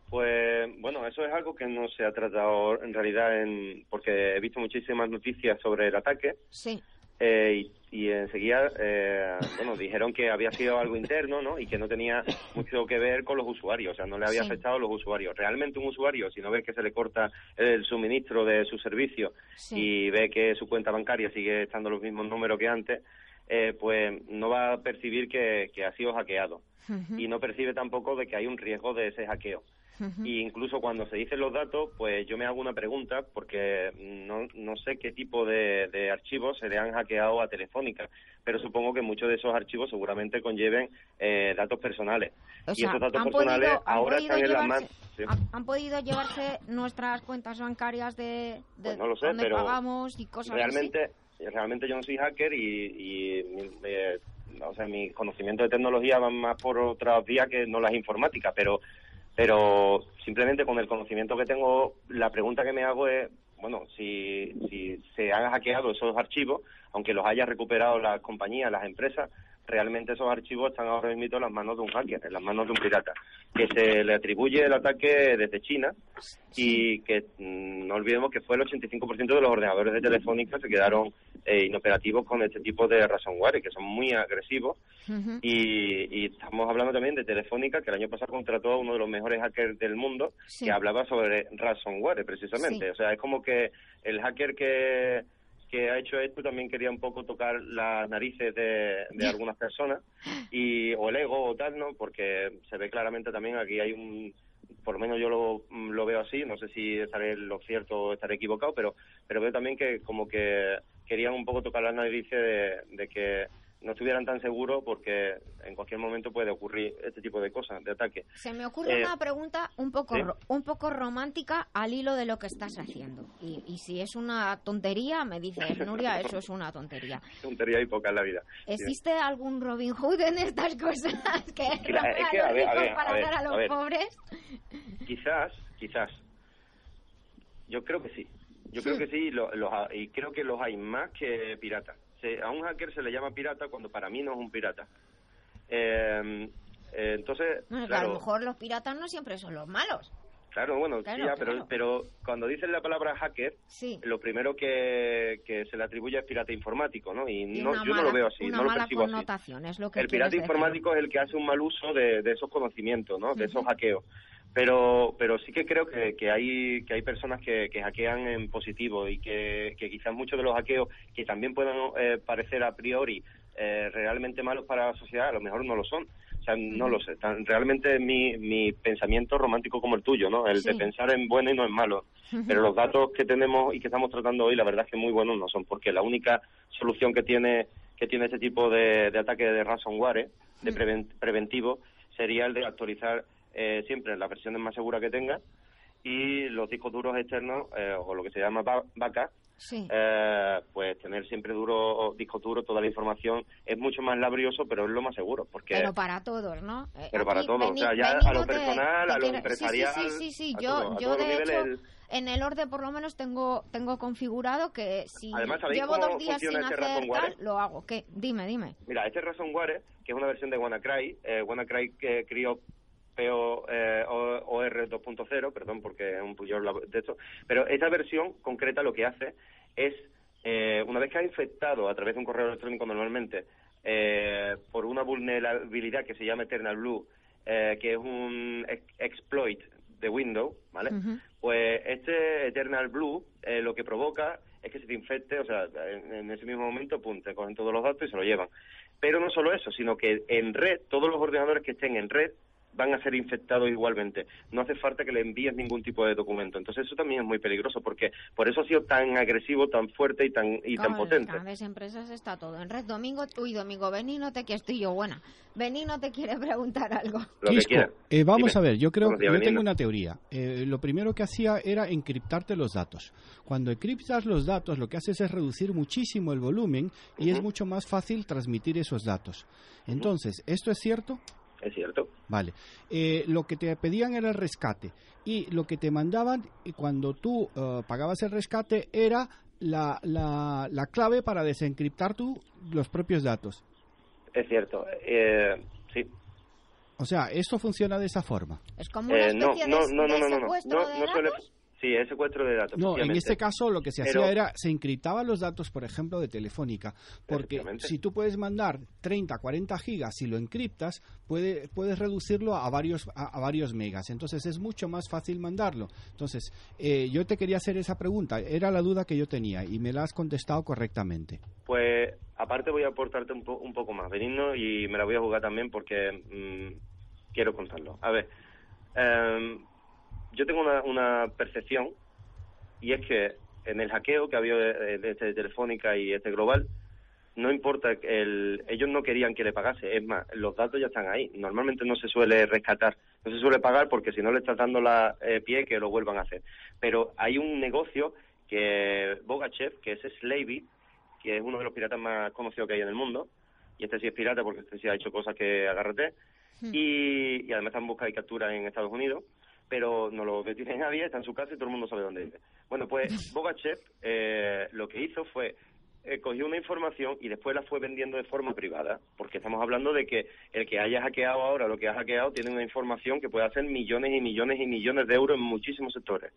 Pues bueno, eso es algo que no se ha tratado en realidad en, porque he visto muchísimas noticias sobre el ataque. Sí. Eh, y, y, enseguida, eh, bueno, dijeron que había sido algo interno, ¿no? Y que no tenía mucho que ver con los usuarios, o sea, no le había Sí. afectado a los usuarios. Realmente un usuario, si no ve que se le corta el suministro de su servicio Sí. y ve que su cuenta bancaria sigue estando los mismos números que antes, eh, pues no va a percibir que, que ha sido hackeado. Y no percibe tampoco de que hay un riesgo de ese hackeo. Y incluso cuando se dicen los datos, pues yo me hago una pregunta porque no, no sé qué tipo de, de archivos se le han hackeado a Telefónica, pero supongo que muchos de esos archivos seguramente conlleven eh, datos personales. O y sea, esos datos personales podido- ahora están en las manos. sí. ¿Han, han podido llevarse nuestras cuentas bancarias de, de Pues no lo sé, pero pagamos y cosas realmente realmente yo no soy hacker y, y eh, o sea mis conocimientos de tecnología van más por otras vías que no las informáticas pero pero simplemente con el conocimiento que tengo la pregunta que me hago es bueno si si se han hackeado esos archivos aunque los haya recuperado las compañías las empresas realmente esos archivos están ahora mismo en las manos de un hacker, en las manos de un pirata, que se le atribuye el ataque desde China y que mm, no olvidemos que fue el 85% de los ordenadores de Telefónica se quedaron eh, inoperativos con este tipo de ransomware, que son muy agresivos. Y, y estamos hablando también de Telefónica, que el año pasado contrató a uno de los mejores hackers del mundo, Sí. que hablaba sobre ransomware, precisamente. Sí. O sea, es como que el hacker que que ha hecho esto también quería un poco tocar las narices de, de algunas personas y o el ego o tal, ¿no? Porque se ve claramente también aquí hay un por lo menos yo lo, lo veo así, no sé si estaré lo cierto o estaré equivocado, pero pero veo también que como que querían un poco tocar las narices de, de que no estuvieran tan seguros porque en cualquier momento puede ocurrir este tipo de cosas, de ataque. Se me ocurre Eh, una pregunta un poco un poco romántica al hilo de lo que estás haciendo. Y, y si es una tontería, me dices, Nuria, eso es una tontería. Tontería y poca en la vida. ¿Existe algún Robin Hood en estas cosas? que es robe que, a a los ver, a ricos ver, para a ver, dar a a los ver. pobres. Quizás, quizás. Yo creo que sí. Yo creo que sí, los y creo que los hay más que piratas. Se- a un hacker se le llama pirata cuando para mí no es un pirata. Eh, eh, entonces, a lo mejor los piratas no siempre son los malos. claro, bueno, sí, Claro, ya, claro. pero, pero cuando dicen la palabra hacker, Sí. lo primero que, que se le atribuye es pirata informático, ¿no? Y, no, yo no lo veo así, no lo percibo así. connotación, es lo que El pirata decir. informático es el que hace un mal uso de, de esos conocimientos, ¿no? De esos hackeos. Pero, pero sí que creo que, que hay que hay personas que, que hackean en positivo y que, que quizás muchos de los hackeos que también puedan eh, parecer a priori eh, realmente malos para la sociedad, a lo mejor no lo son. O sea, no lo sé. Tan- realmente mi, mi pensamiento romántico como el tuyo, ¿no? El de pensar en bueno y no en malo. Pero los datos que tenemos y que estamos tratando hoy, la verdad es que muy buenos no son, porque la única solución que tiene que tiene este tipo de, de ataque de ransomware, ¿eh? de preven- preventivo, sería el de actualizar eh, siempre las versiones más seguras que tenga y los discos duros externos, eh, o lo que se llama backup, Sí. eh, pues tener siempre duro discos duros, toda la información es mucho más laborioso, pero es lo más seguro, porque Pero para todos, ¿no? Eh, Pero para todos, o sea, ya a lo personal, te a lo empresarial, Sí, sí, sí, Yo, todo- yo de hecho, en el orden por lo menos tengo tengo configurado que si Además, ¿sabéis llevo dos días sin este hacer tal, lo hago. ¿Qué? Dime, dime. Mira, este ransomware, que es una versión de WannaCry, eh, WannaCry que crió PO, eh, O- OR 2.0, perdón, porque es un yo hablo de esto, pero esta versión concreta lo que hace es, eh, una vez que ha infectado a través de un correo electrónico normalmente, eh, por una vulnerabilidad que se llama Eternal Blue, eh, que es un ex- exploit de Windows, ¿vale? Pues este Eternal Blue eh, lo que provoca es que se te infecte, o sea, en, en ese mismo momento, pum, te cogen todos los datos y se lo llevan. Pero no solo eso, sino que en red, todos los ordenadores que estén en red van a ser infectados igualmente. No hace falta que le envíes ningún tipo de documento. Entonces eso también es muy peligroso porque por eso ha sido tan agresivo, tan fuerte y tan y tan potente. las grandes empresas está todo en red. Domingo, uy, Domingo, vení, no te que estoy yo buena. Vení, no te quiere preguntar algo. Quisco, eh, vamos Dime. a ver, yo creo, días, yo tengo una teoría. Eh, lo primero que hacía era encriptarte los datos. Cuando encriptas los datos, lo que haces es reducir muchísimo el volumen y es mucho más fácil transmitir esos datos. Entonces, ¿esto es cierto? Es cierto. Vale. Eh, lo que te pedían era el rescate y lo que te mandaban y cuando tú eh, pagabas el rescate era la, la, la clave para desencriptar tú los propios datos. Es cierto. Eh, sí. O sea, esto funciona de esa forma. Es como una Eh, no, especie no, de, no, no, de no, no, no, no. Sí, es secuestro de datos. No, en este caso lo que se Pero- hacía era, se encriptaban los datos, por ejemplo, de Telefónica, porque si tú puedes mandar 30, 40 gigas, si lo encriptas, puede, puedes reducirlo a varios, a, a varios megas, entonces es mucho más fácil mandarlo. Entonces, eh, yo te quería hacer esa pregunta, era la duda que yo tenía y me la has contestado correctamente. Pues aparte voy a aportarte un, po- un poco más, Benigno, y me la voy a jugar también porque mm, quiero contarlo. A ver, em, yo tengo una, una percepción y es que en el hackeo que había de, de este Telefónica y este Global, no importa, que el, ellos no querían que le pagase, es más, los datos ya están ahí. Normalmente no se suele rescatar, no se suele pagar porque si no le estás dando la eh, pie que lo vuelvan a hacer. Pero hay un negocio que Bogachev, que es Slavy, que es uno de los piratas más conocidos que hay en el mundo, y este sí es pirata porque este sí ha hecho cosas que agárrate, y, y además está en busca y captura en Estados Unidos, pero no lo detiene nadie, está en su casa y todo el mundo sabe dónde vive. Bueno, pues Bogachev eh, lo que hizo fue eh, cogió una información y después la fue vendiendo de forma privada, porque estamos hablando de que el que haya hackeado ahora lo que ha hackeado tiene una información que puede hacer millones y millones y millones de euros en muchísimos sectores.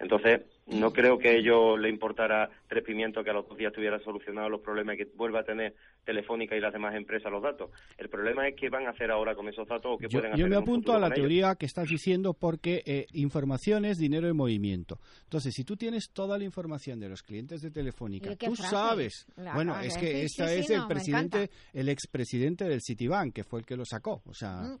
Entonces, no creo que a ellos le importara tres pimientos que a los dos días tuviera solucionado los problemas y que vuelva a tener Telefónica y las demás empresas los datos. El problema es qué van a hacer ahora con esos datos o qué Yo, pueden yo hacer me en un apunto a la ellos. teoría que estás diciendo porque eh, información es dinero en movimiento. Entonces, si tú tienes toda la información de los clientes de Telefónica, ¿Y qué tú frase? sabes. La bueno, es que sí, esta sí, es sí, el no, me presidente, el expresidente del Citibank, que fue el que lo sacó. O sea, Mm.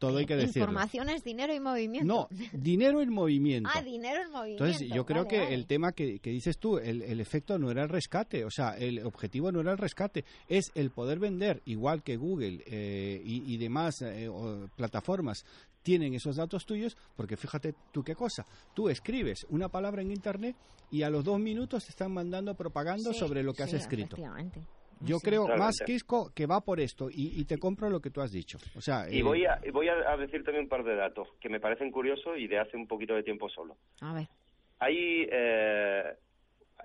Todo hay que decirlo. Información es dinero y movimiento. No, dinero en movimiento. Ah, dinero en movimiento. Entonces, yo creo Vale, que vale. el tema que, que dices tú, el, el efecto no era el rescate, o sea, el objetivo no era el rescate, es el poder vender, igual que Google eh, y, y demás eh, o plataformas tienen esos datos tuyos, porque fíjate tú qué cosa, tú escribes una palabra en Internet y a los dos minutos te están mandando propaganda Sí, sobre lo que has escrito. efectivamente. Yo Sí. creo más. Quisco, que va por esto y, y te compro lo que tú has dicho. O sea, Y eh, voy a, voy decir también un par de datos que me parecen curiosos y de hace un poquito de tiempo solo. A ver. Hay eh,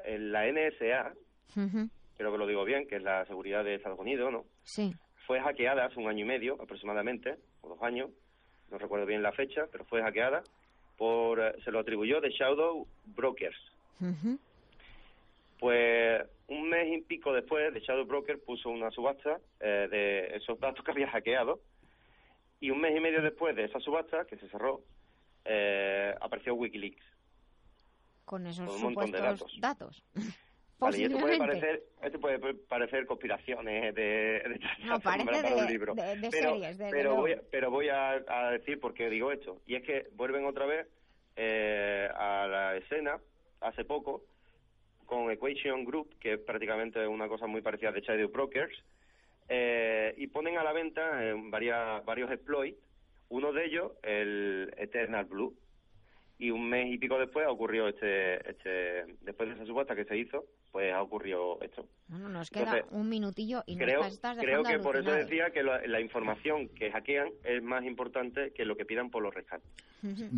en la NSA, Ujú. creo que lo digo bien, que es la seguridad de Estados Unidos, ¿no? Sí. Fue hackeada hace un año y medio aproximadamente, o dos años, no recuerdo bien la fecha, pero fue hackeada por, se lo atribuyó de Shadow Brokers. Ujú. Pues un mes y pico después, de Shadow Broker puso una subasta eh, de esos datos que había hackeado y un mes y medio después de esa subasta, que se cerró, eh, apareció Wikileaks. Con esos Con un montón de supuestos datos. Vale, y esto puede parecer, esto puede parecer conspiraciones de, de No, parece para de- un libro. de- de pero, series, voy, a- pero voy a, a decir por qué digo esto. Y es que vuelven otra vez eh, a la escena, hace poco, con Equation Group, que es prácticamente una cosa muy parecida de Shadow Brokers, eh, y ponen a la venta eh, varias, varios exploits, uno de ellos el Eternal Blue, y un mes y pico después ha ocurrido este, este después de esa subasta que se hizo, pues ha ocurrido esto. Bueno, nos queda Entonces, un minutillo y creo, nos estás creo que por eso decía que la, la información que hackean es más importante que lo que pidan por los rescates.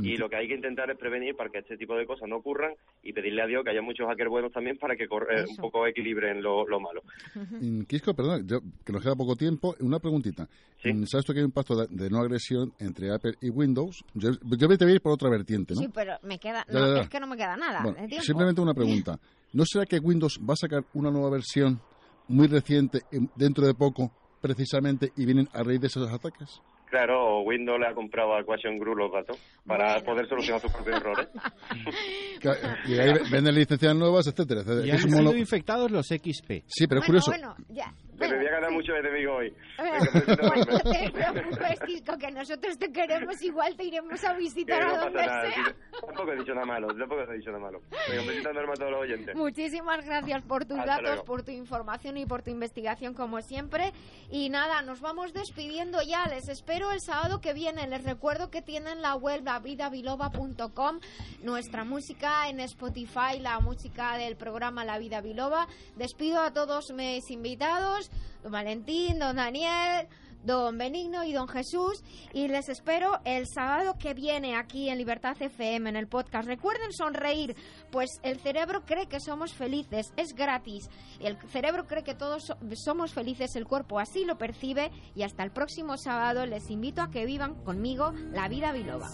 Y lo que hay que intentar es prevenir para que este tipo de cosas no ocurran y pedirle a Dios que haya muchos hackers buenos también para que cor- eh, un poco equilibren lo, lo malo. Mm, Quisco, perdón, yo- que nos queda poco tiempo. Una preguntita. Mm, ¿Sabes tú que hay un pacto de, de no agresión entre Apple y Windows? Yo, yo te voy a ir por otra vertiente, ¿no? Sí, pero me queda... No, ya, ya. es que no me queda nada Bueno, tiempo. simplemente una pregunta. ¿No será que Windows va a sacar una nueva versión muy reciente en- dentro de poco, precisamente, y vienen a raíz de esos ataques? Claro, Windows le ha comprado a Equation Group los datos para poder solucionar sus propios errores. Y ahí venden licencias nuevas, etcétera. etcétera. y han sido mono- infectados los XP. Sí, pero bueno, es curioso. bueno, ya, me voy a ganar mucho enemigo hoy. Bueno, no te Kiko, que nosotros te queremos, igual te iremos a visitar a donde sea. Tampoco he dicho nada malo, tampoco he dicho nada malo. Venga, besito enorme a todos los oyentes. Muchísimas gracias por tus datos, por tu información y por tu investigación, como siempre. Y nada, nos vamos despidiendo ya. Les espero el sábado que viene. Les recuerdo que tienen la web lavidabiloba.com, nuestra música en Spotify, la música del programa La Vida Biloba. Despido a todos mis invitados, don Valentín, don Daniel don Benigno y don Jesús y les espero el sábado que viene aquí en Libertad FM en el podcast. Recuerden sonreír, pues el cerebro cree que somos felices, es gratis. El cerebro cree que todos somos felices, el cuerpo así lo percibe y hasta el próximo sábado les invito a que vivan conmigo la vida biloba.